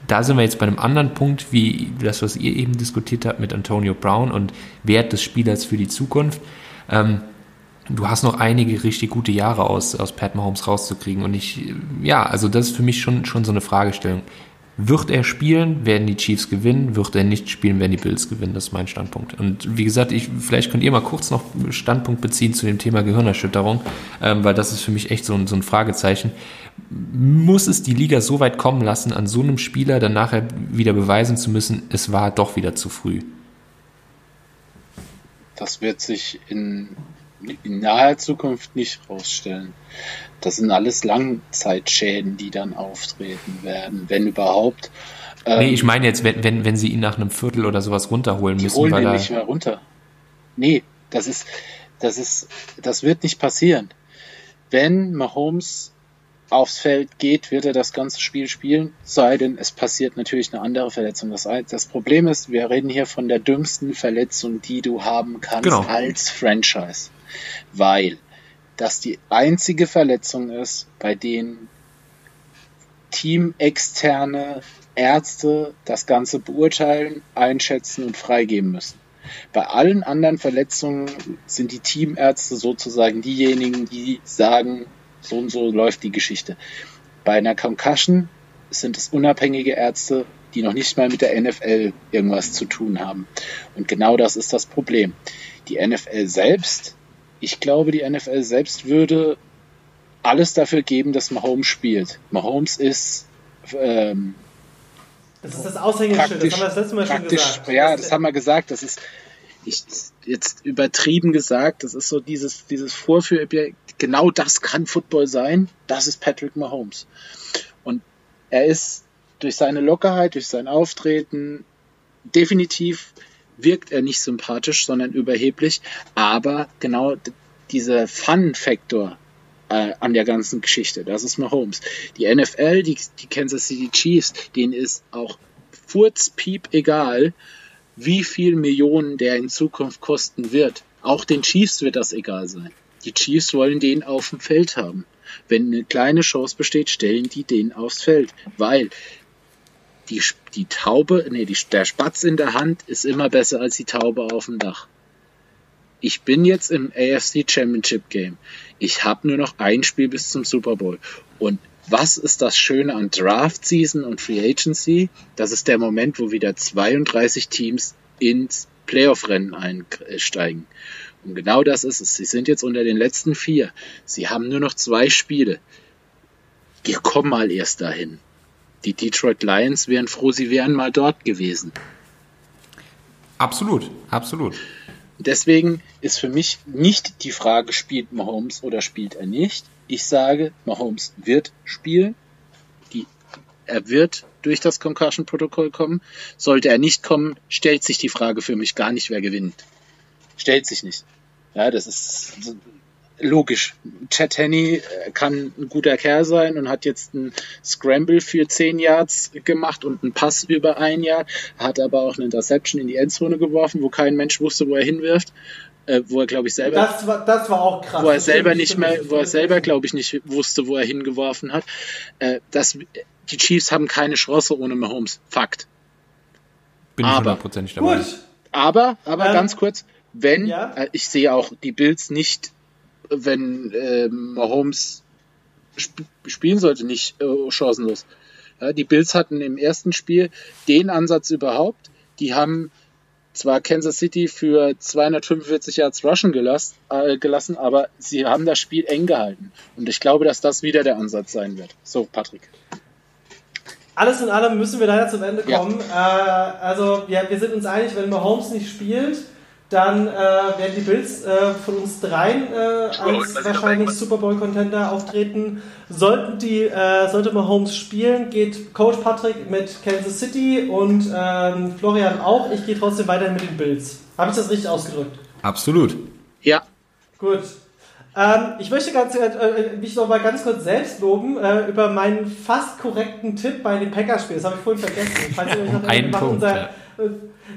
da sind wir jetzt bei einem anderen Punkt, wie das, was ihr eben diskutiert habt mit Antonio Brown und Wert des Spielers für die Zukunft. Ähm, du hast noch einige richtig gute Jahre aus, aus Pat Mahomes rauszukriegen und ich, ja, also das ist für mich schon, schon so eine Fragestellung. Wird er spielen, werden die Chiefs gewinnen. Wird er nicht spielen, werden die Bills gewinnen. Das ist mein Standpunkt. Und wie gesagt, ich, vielleicht könnt ihr mal kurz noch Standpunkt beziehen zu dem Thema Gehirnerschütterung, ähm, weil das ist für mich echt so ein, so ein Fragezeichen. Muss es die Liga so weit kommen lassen, an so einem Spieler dann nachher wieder beweisen zu müssen, es war doch wieder zu früh? Das wird sich in, in naher Zukunft nicht rausstellen. Das sind alles Langzeitschäden, die dann auftreten werden, wenn überhaupt. Ähm, nee, ich meine jetzt, wenn, wenn, wenn sie ihn nach einem Viertel oder sowas runterholen die müssen. Holen weil ihn nicht mehr runter. Nee, das ist, das ist, das wird nicht passieren. Wenn Mahomes aufs Feld geht, wird er das ganze Spiel spielen, sei denn es passiert natürlich eine andere Verletzung. Das, das Problem ist, wir reden hier von der dümmsten Verletzung, die du haben kannst genau. als Franchise. Weil das die einzige Verletzung ist, bei denen teamexterne Ärzte das Ganze beurteilen, einschätzen und freigeben müssen. Bei allen anderen Verletzungen sind die Teamärzte sozusagen diejenigen, die sagen, so und so läuft die Geschichte. Bei einer Concussion sind es unabhängige Ärzte, die noch nicht mal mit der NFL irgendwas zu tun haben. Und genau das ist das Problem. Die NFL selbst ich glaube, die NFL selbst würde alles dafür geben, dass Mahomes spielt. Mahomes ist ähm, das ist das Aushängeschild, das haben wir das letzte Mal schon gesagt. Ja, das haben wir gesagt, das ist ich, jetzt übertrieben gesagt, das ist so dieses, dieses Vorführobjekt, genau das kann Football sein, das ist Patrick Mahomes. Und er ist durch seine Lockerheit, durch sein Auftreten definitiv wirkt er nicht sympathisch, sondern überheblich. Aber genau dieser Fun-Faktor äh, an der ganzen Geschichte, das ist Mahomes. Die NFL, die, die Kansas City Chiefs, denen ist auch furzpiep egal, wie viel Millionen der in Zukunft kosten wird. Auch den Chiefs wird das egal sein. Die Chiefs wollen den auf dem Feld haben. Wenn eine kleine Chance besteht, stellen die den aufs Feld, weil die, die Taube, nee, die, der Spatz in der Hand ist immer besser als die Taube auf dem Dach. Ich bin jetzt im AFC Championship Game. Ich habe nur noch ein Spiel bis zum Super Bowl. Und was ist das Schöne an Draft Season und Free Agency? Das ist der Moment, wo wieder 32 Teams ins Playoff-Rennen einsteigen. Und genau das ist es. Sie sind jetzt unter den letzten vier. Sie haben nur noch zwei Spiele. Wir kommen mal erst dahin. Die Detroit Lions wären froh, sie wären mal dort gewesen. Absolut, absolut. Deswegen ist für mich nicht die Frage, spielt Mahomes oder spielt er nicht. Ich sage, Mahomes wird spielen. Die, er wird durch das Concussion-Protokoll kommen. Sollte er nicht kommen, stellt sich die Frage für mich gar nicht, wer gewinnt. Stellt sich nicht. Ja, das ist logisch. Chad Henney äh, kann ein guter Kerl sein und hat jetzt einen Scramble für 10 Yards gemacht und einen Pass über ein Jahr, hat aber auch eine Interception in die Endzone geworfen, wo kein Mensch wusste, wo er hinwirft. Äh, wo er glaube ich selber das war, das war auch krass wo er selber nicht mehr wo er selber glaube ich nicht wusste wo er hingeworfen hat äh, das die Chiefs haben keine Chance ohne Mahomes Fakt bin ich hundertprozentig dabei gut. aber aber ähm, ganz kurz wenn ja? äh, ich sehe auch die Bills nicht wenn äh, Mahomes sp spielen sollte, nicht äh, chancenlos. Ja, die Bills hatten im ersten Spiel den Ansatz überhaupt. Die haben zwar Kansas City für 245 Yards Rushen gelassen, äh, gelassen, aber sie haben das Spiel eng gehalten. Und ich glaube, dass das wieder der Ansatz sein wird. So, Patrick. Alles in allem müssen wir leider zum Ende Ja. kommen. Äh, also, ja, wir sind uns einig, wenn Mahomes nicht spielt, dann äh, werden die Bills äh, von uns dreien äh, als wahrscheinlich Super Bowl Contender auftreten. Sollten die, äh, sollte Mahomes spielen, geht Coach Patrick mit Kansas City und ähm, Florian auch. Ich gehe trotzdem weiterhin mit den Bills. Habe ich das richtig ausgedrückt? Absolut. Ja, Gut. Ähm, ich möchte ganz, äh, mich noch mal ganz kurz selbst loben äh, über meinen fast korrekten Tipp bei dem Packers-Spiel. Das habe ich vorhin vergessen. Falls ihr euch noch Ein Punkt, unser, ja.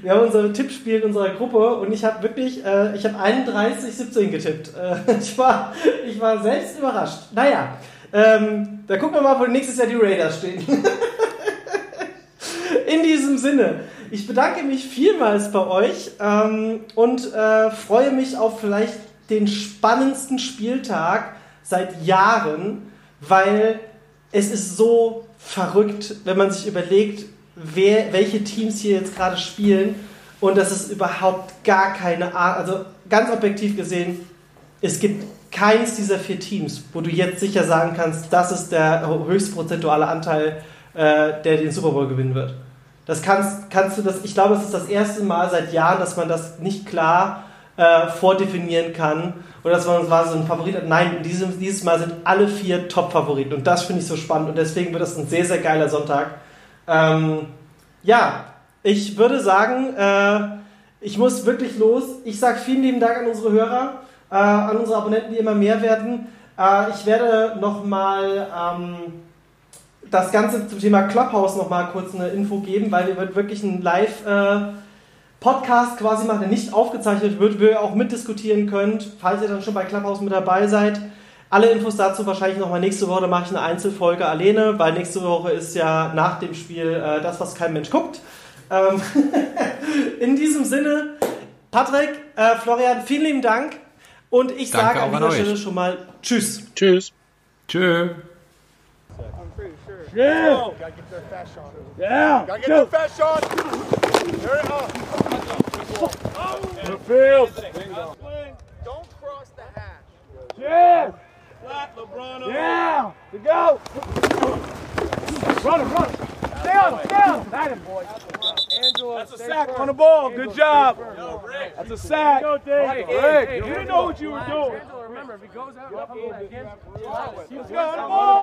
Wir haben unser Tippspiel in unserer Gruppe und ich habe wirklich, äh, ich habe 31-17 getippt. Äh, ich, war, ich war selbst überrascht. Naja, ähm, da gucken wir mal, wo nächstes Jahr die Raiders stehen. In diesem Sinne, ich bedanke mich vielmals bei euch ähm, und äh, freue mich auf vielleicht den spannendsten Spieltag seit Jahren, weil es ist so verrückt, wenn man sich überlegt, wer, welche Teams hier jetzt gerade spielen und das ist überhaupt gar keine Art, also ganz objektiv gesehen, es gibt keins dieser vier Teams, wo du jetzt sicher sagen kannst, das ist der höchst prozentuale Anteil, äh, der den Super Bowl gewinnen wird. Das kannst, kannst du das, ich glaube, es ist das erste Mal seit Jahren, dass man das nicht klar äh, vordefinieren kann oder dass man war so ein Favorit. Nein, dieses, dieses Mal sind alle vier Top-Favoriten und das finde ich so spannend und deswegen wird das ein sehr, sehr geiler Sonntag. Ähm, ja, ich würde sagen, äh, ich muss wirklich los. Ich sage vielen lieben Dank an unsere Hörer, äh, an unsere Abonnenten, die immer mehr werden. Äh, ich werde nochmal ähm, das Ganze zum Thema Clubhouse nochmal kurz eine Info geben, weil wir wirklich einen Live-Podcast quasi machen, der nicht aufgezeichnet wird, wo ihr auch mitdiskutieren könnt, falls ihr dann schon bei Clubhouse mit dabei seid. Alle Infos dazu wahrscheinlich nochmal nächste Woche, da mache ich eine Einzelfolge alleine, weil nächste Woche ist ja nach dem Spiel äh, das, was kein Mensch guckt. Ähm In diesem Sinne, Patrick, äh, Florian, vielen lieben Dank und ich Danke sage an dieser. Stelle schon mal Tschüss. tschüss. Tschö. I'm pretty sure. Yeah. Oh, gotta get their fast shot. Yeah. Gotta get their fast shot. There it up. The field. Don't cross the hash. Yeah. Yeah. To go. Run him, run him. Stay on, him, stay on. That him, boy. That's a sack on the ball. Good job. That's a sack. Rick, you didn't know what you were doing. Remember, if he goes out, Let's go on the ball.